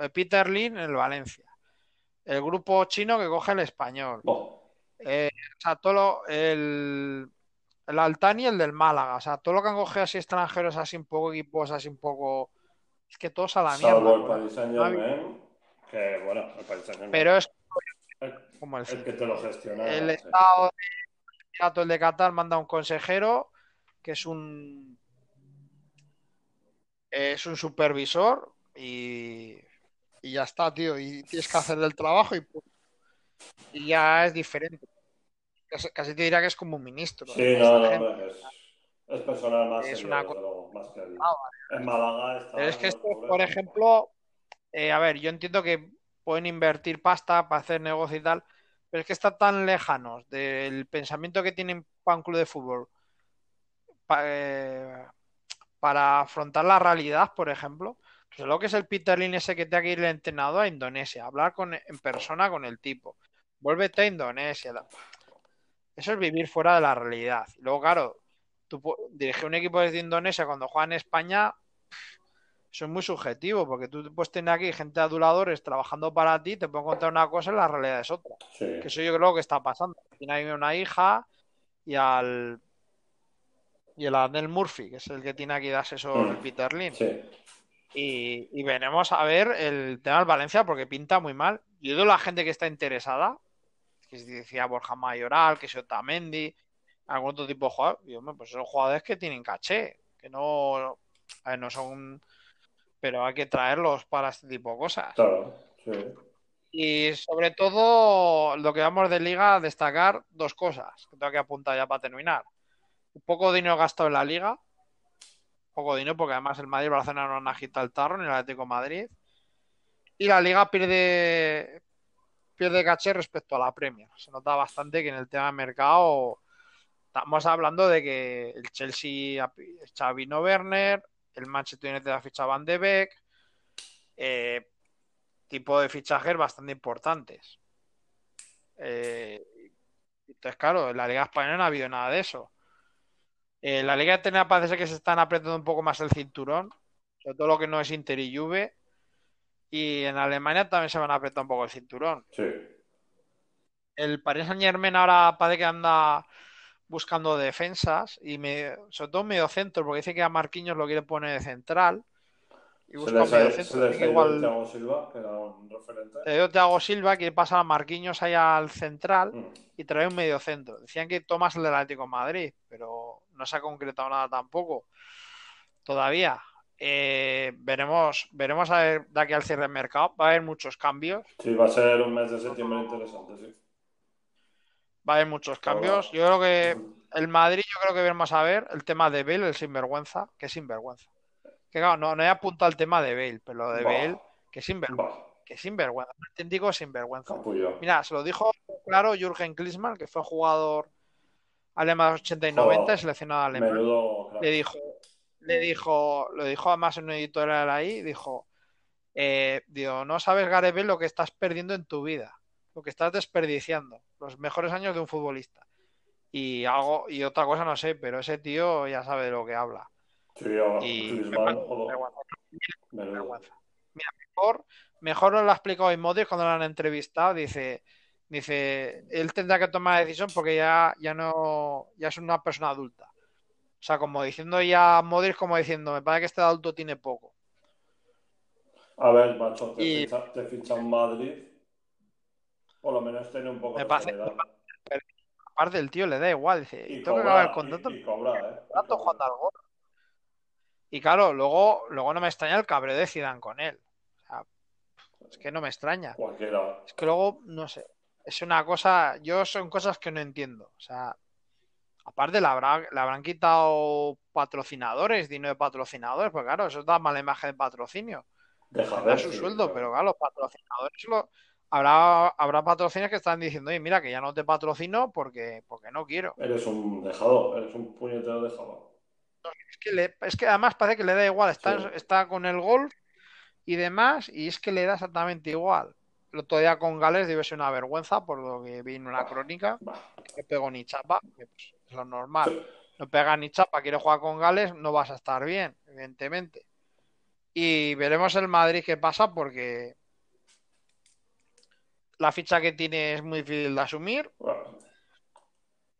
el Peter Lin, el Valencia, el grupo chino que coge el español, Buah, eh, o sea, todo lo- el, el Altani y el del Málaga. O sea, todo lo que han cogido así extranjeros, así un poco equipos, así un poco. Es que todos a la mierda. salvo el. Paris Saint-Germain, que bueno, el Paris Saint-Germain, Pero es el, como el, el que te lo gestiona. el. Estado de Emiratos de Qatar manda un consejero que es un es un supervisor y, y ya está, tío. Y tienes que hacer el trabajo y, y ya es diferente. Casi, te diría que es como un ministro. Sí, no, no, hombre, es, es personal más Es serio, una luego, más que el... Ah, En Málaga está... Pero es que no esto, por ejemplo, eh, a ver, yo entiendo que pueden invertir pasta para hacer negocio y tal, pero es que están tan lejanos del pensamiento que tienen para un club de fútbol eh, para afrontar la realidad, por ejemplo. Pues lo que es el Peter Lin ese que te que ir el entrenador a Indonesia, hablar con, en persona con el tipo, vuélvete a Indonesia. la- Eso es vivir fuera de la realidad. Luego, claro, tú dirigir un equipo desde Indonesia cuando juega en España, eso es muy subjetivo, porque tú puedes tener aquí gente aduladores trabajando para ti, te pueden contar una cosa y la realidad es otra. Sí, Que eso yo creo que está pasando. Tiene ahí una hija y al y el Adel Murphy, que es el que tiene aquí de asesor Mm. Peter sí. Y, y veremos a ver el tema del Valencia porque pinta muy mal. Yo digo la gente que está interesada, que se decía Borja Mayoral, que es Otamendi, algún otro tipo de jugador, y hombre, pues son jugadores que tienen caché, que no, a ver, no son, pero hay que traerlos para este tipo de cosas. Claro, sí. Y sobre todo, lo que vamos de liga, destacar dos cosas que tengo que apuntar ya para terminar. Un poco de dinero gastado en la liga, poco dinero porque además el Madrid Barcelona no han agitado el tarro ni el Atlético de Madrid. Y la liga pierde pierde caché respecto a la Premier. Se nota bastante que en el tema de mercado estamos hablando de que el Chelsea ha Werner, el Manchester United ha fichado Van de Beek, eh, tipo de fichajes bastante importantes. Eh, entonces, claro, en la Liga Española no ha habido nada de eso. Eh, la Liga Italiana parece que se están apretando un poco más el cinturón, sobre todo lo que no es Inter y Juve. Y en Alemania también se van a apretar un poco el cinturón. Sí. El Paris Saint Germain ahora parece que anda buscando defensas y me, sobre todo medio centro, porque dice que a Marquinhos lo quiere poner de central. Y Se busca un medio se centro. igual Thiago Silva, que era un referente. te dio Thiago Silva, quiere pasar a Marquinhos ahí al central Mm. y traer un medio centro. Decían que tomas el del Atlético de Madrid, pero no se ha concretado nada tampoco. Todavía. Eh, veremos, veremos a ver de aquí al cierre del mercado. Va a haber muchos cambios. Sí, va a ser un mes de septiembre interesante, sí. Va a haber muchos cambios. Yo creo que el Madrid, yo creo que veremos a ver el tema de Bale, el sinvergüenza, que es sinvergüenza. Que claro, no, no he apuntado el tema de Bale, pero lo de Buah. Bale, que es sinvergüenza, Bah, que es sinvergüenza, auténtico sinvergüenza. capullo. Mira, se lo dijo claro Jürgen Klinsmann, que fue jugador alemán de los 80 y 90, Joder. seleccionado alemán. Menudo. Le dijo, le dijo, lo dijo además en un editorial ahí, dijo, eh, digo, no sabes, Gareth Bale, lo que estás perdiendo en tu vida, lo que estás desperdiciando, los mejores años de un futbolista. Y algo, y otra cosa no sé, pero ese tío ya sabe de lo que habla. Sí, a Y Griezmann, me. Mira, mejor, mejor nos lo ha explicado Modric cuando lo han entrevistado, dice, dice, él tendrá que tomar decisión porque ya, ya no, ya es una persona adulta. O sea, como diciendo ya Modric, como diciendo, me parece que este adulto tiene poco. A ver, macho, te, Y- ficha, te ficha un Madrid. Por lo menos tiene un poco Me de parece- seriedad. Aparte, el tío le da igual. Dice, Y tengo que acabar el cobra, contrato. y, y cobra, ¿eh? Y rato cobra. jugando al gol. Y claro, luego, luego no me extraña el cabreo de Zidane con él. O sea, es que no me extraña. Cualquiera. Es que luego, no sé, es una cosa, yo son cosas que no entiendo. O sea, aparte le, habrá, le habrán quitado patrocinadores, dinero de patrocinadores, porque claro, eso da mala imagen de patrocinio. Deja ver. su sí, sueldo, claro. pero claro, los patrocinadores lo- habrá, habrá patrocinios que están diciendo, oye, mira, que ya no te patrocino porque, porque no quiero. Eres un dejado, eres un puñetero dejado. Es que, le- es que además parece que le da igual, está, Sí. está con el golf y demás, y es que le da exactamente igual. El otro día con Gales debe ser una vergüenza, por lo que vi en una crónica, Bah. que pegó ni chapa, que pues, es lo normal. No pega ni chapa, quiere jugar con Gales, no vas a estar bien, evidentemente. Y veremos el Madrid qué pasa, porque la ficha que tiene es muy difícil de asumir.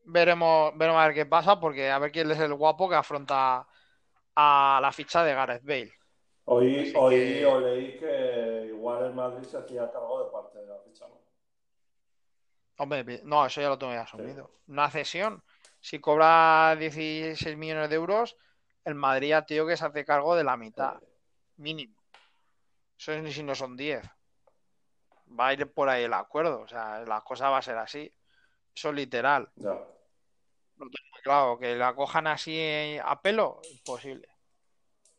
Veremos, veremos a ver qué pasa, porque a ver quién es el guapo que afronta a la ficha de Gareth Bale. Oí, Así oí que- o leí que igual el Madrid se hacía cargo de parte de la ficha, ¿no? Hombre, no, eso ya lo tengo ya asumido. Una cesión, si cobra 16 millones de euros, el Madrid ya tío que se hace cargo de la mitad, mínimo. Eso es ni si no son 10. Va a ir por ahí el acuerdo, o sea, la cosa va a ser así. Eso es literal. Ya. Claro, que la cojan así eh, a pelo, imposible.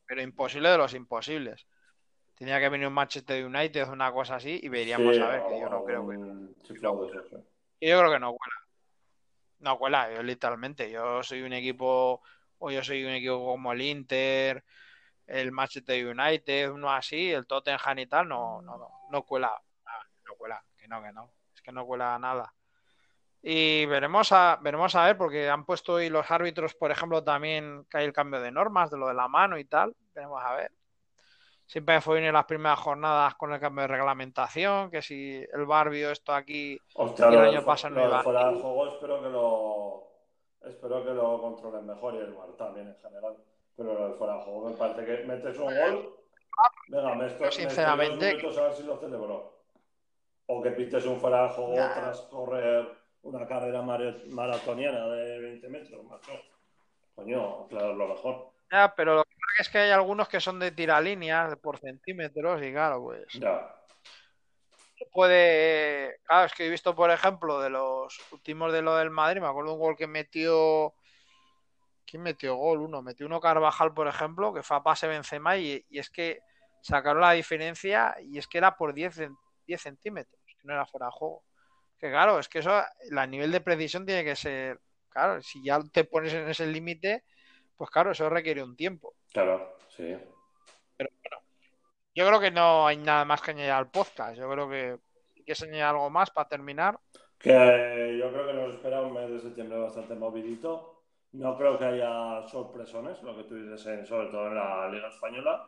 Pero imposible de los imposibles. Tenía que venir un Manchester United o una cosa así y veríamos Sí, a ver, que yo no creo que. Y yo creo que no cuela. No cuela, yo literalmente. Yo soy un equipo, o yo soy un equipo como el Inter, el Manchester United, uno así, el Tottenham y tal, no, no, no, no cuela. No cuela, que no, que no. Es que no cuela nada. Y veremos a, veremos a ver, porque han puesto hoy los árbitros, por ejemplo, también que hay el cambio de normas, de lo de la mano y tal. Veremos a ver. Siempre fue en las primeras jornadas con el cambio de reglamentación, que si el bar vio esto aquí Hostia, Y el año pasado no iba. fuera de juego espero que lo espero que lo controlen mejor y el VAR también en general. Pero lo de fuera de juego me parece que metes un gol, venga, me estoy, me estoy Sinceramente- minutos a ver si lo celebró. O que pites un fuera de juego Nah. tras correr una carrera maratoniana de 20 metros, macho. Coño, claro, es lo mejor. Ya, pero lo que pasa es que hay algunos que son de tiralíneas por centímetros y claro, pues Ya. puede... Claro, es que he visto, por ejemplo, de los últimos de lo del Madrid, me acuerdo un gol que metió... ¿Quién metió gol? Uno, metió uno Carvajal, por ejemplo, que fue a pase Benzema y, y es que sacaron la diferencia y es que era por 10, cen- 10 centímetros, que no era fuera de juego. Que claro, es que eso, a nivel de precisión tiene que ser... Claro, si ya te pones en ese límite, pues claro, eso requiere un tiempo. Claro, sí. Yo creo que no hay nada más que añadir al podcast. Yo creo que quieres añadir algo más para terminar. Que yo creo que nos espera un mes de septiembre bastante movidito. No creo que haya sorpresones, lo que tú dices, en- sobre todo en la Liga Española.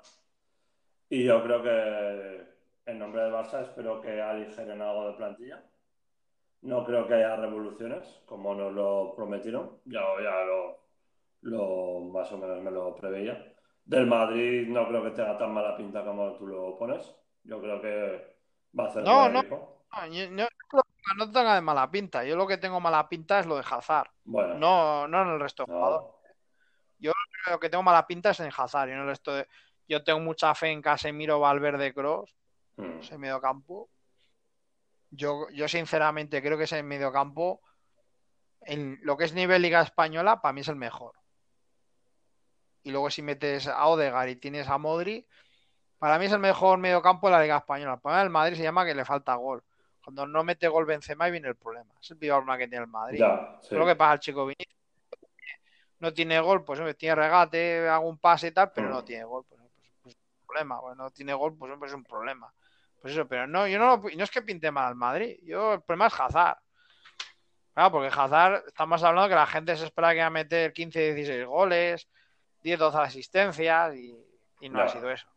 Y yo creo que en nombre del Barça espero que aligeren algo de plantilla. No creo que haya revoluciones, como nos lo prometieron. Ya, ya lo, lo- más o menos me lo preveía. Del Madrid no creo que tenga tan mala pinta como tú lo pones. Yo creo que va a hacer No, no. equipo. No, yo- no, no tenga de mala pinta. Yo lo que tengo mala pinta es lo de Hazard. Bueno, No, no en el resto de no. jugadores. Lo que tengo mala pinta es en Hazard. Y no en el resto de... Yo tengo mucha fe en Casemiro, Valverde, Cross, Mm. ese mediocampo. Yo, yo sinceramente creo que ese mediocampo, en lo que es nivel Liga Española, para mí es el mejor. Y luego si metes a Odegaard y tienes a Modri, para mí es el mejor mediocampo de la Liga Española. El problema del Madrid se llama que le falta gol. Cuando no mete gol Benzema, ahí viene el problema. Es el peor problema que tiene el Madrid. Ya, sí. Es lo que pasa al chico Vinicius. No tiene gol, pues hombre, tiene regate, hago un pase y tal, pero Mm. no tiene gol. Pues, pues, pues, es un problema. Bueno, no tiene gol, pues hombre, es un problema. Pues eso, pero no, yo no, lo- no es que pinte mal al Madrid. Yo, el problema es Hazard. Claro, porque Hazard, estamos hablando que la gente se espera que va a meter 15, 16 goles, 10, 12 asistencias y, y no ha sido eso.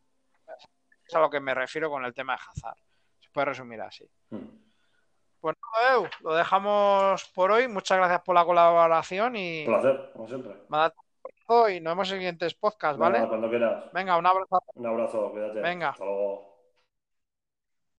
Es a lo que me refiero con el tema de Hazard. Se puede resumir así. Mm. Pues nada, lo dejamos por hoy. Muchas gracias por la colaboración y Un placer, como siempre. y nos vemos en siguientes podcasts, ¿vale? Nada, cuando quieras. Venga, un abrazo. Un abrazo, cuídate. Venga. Hasta luego.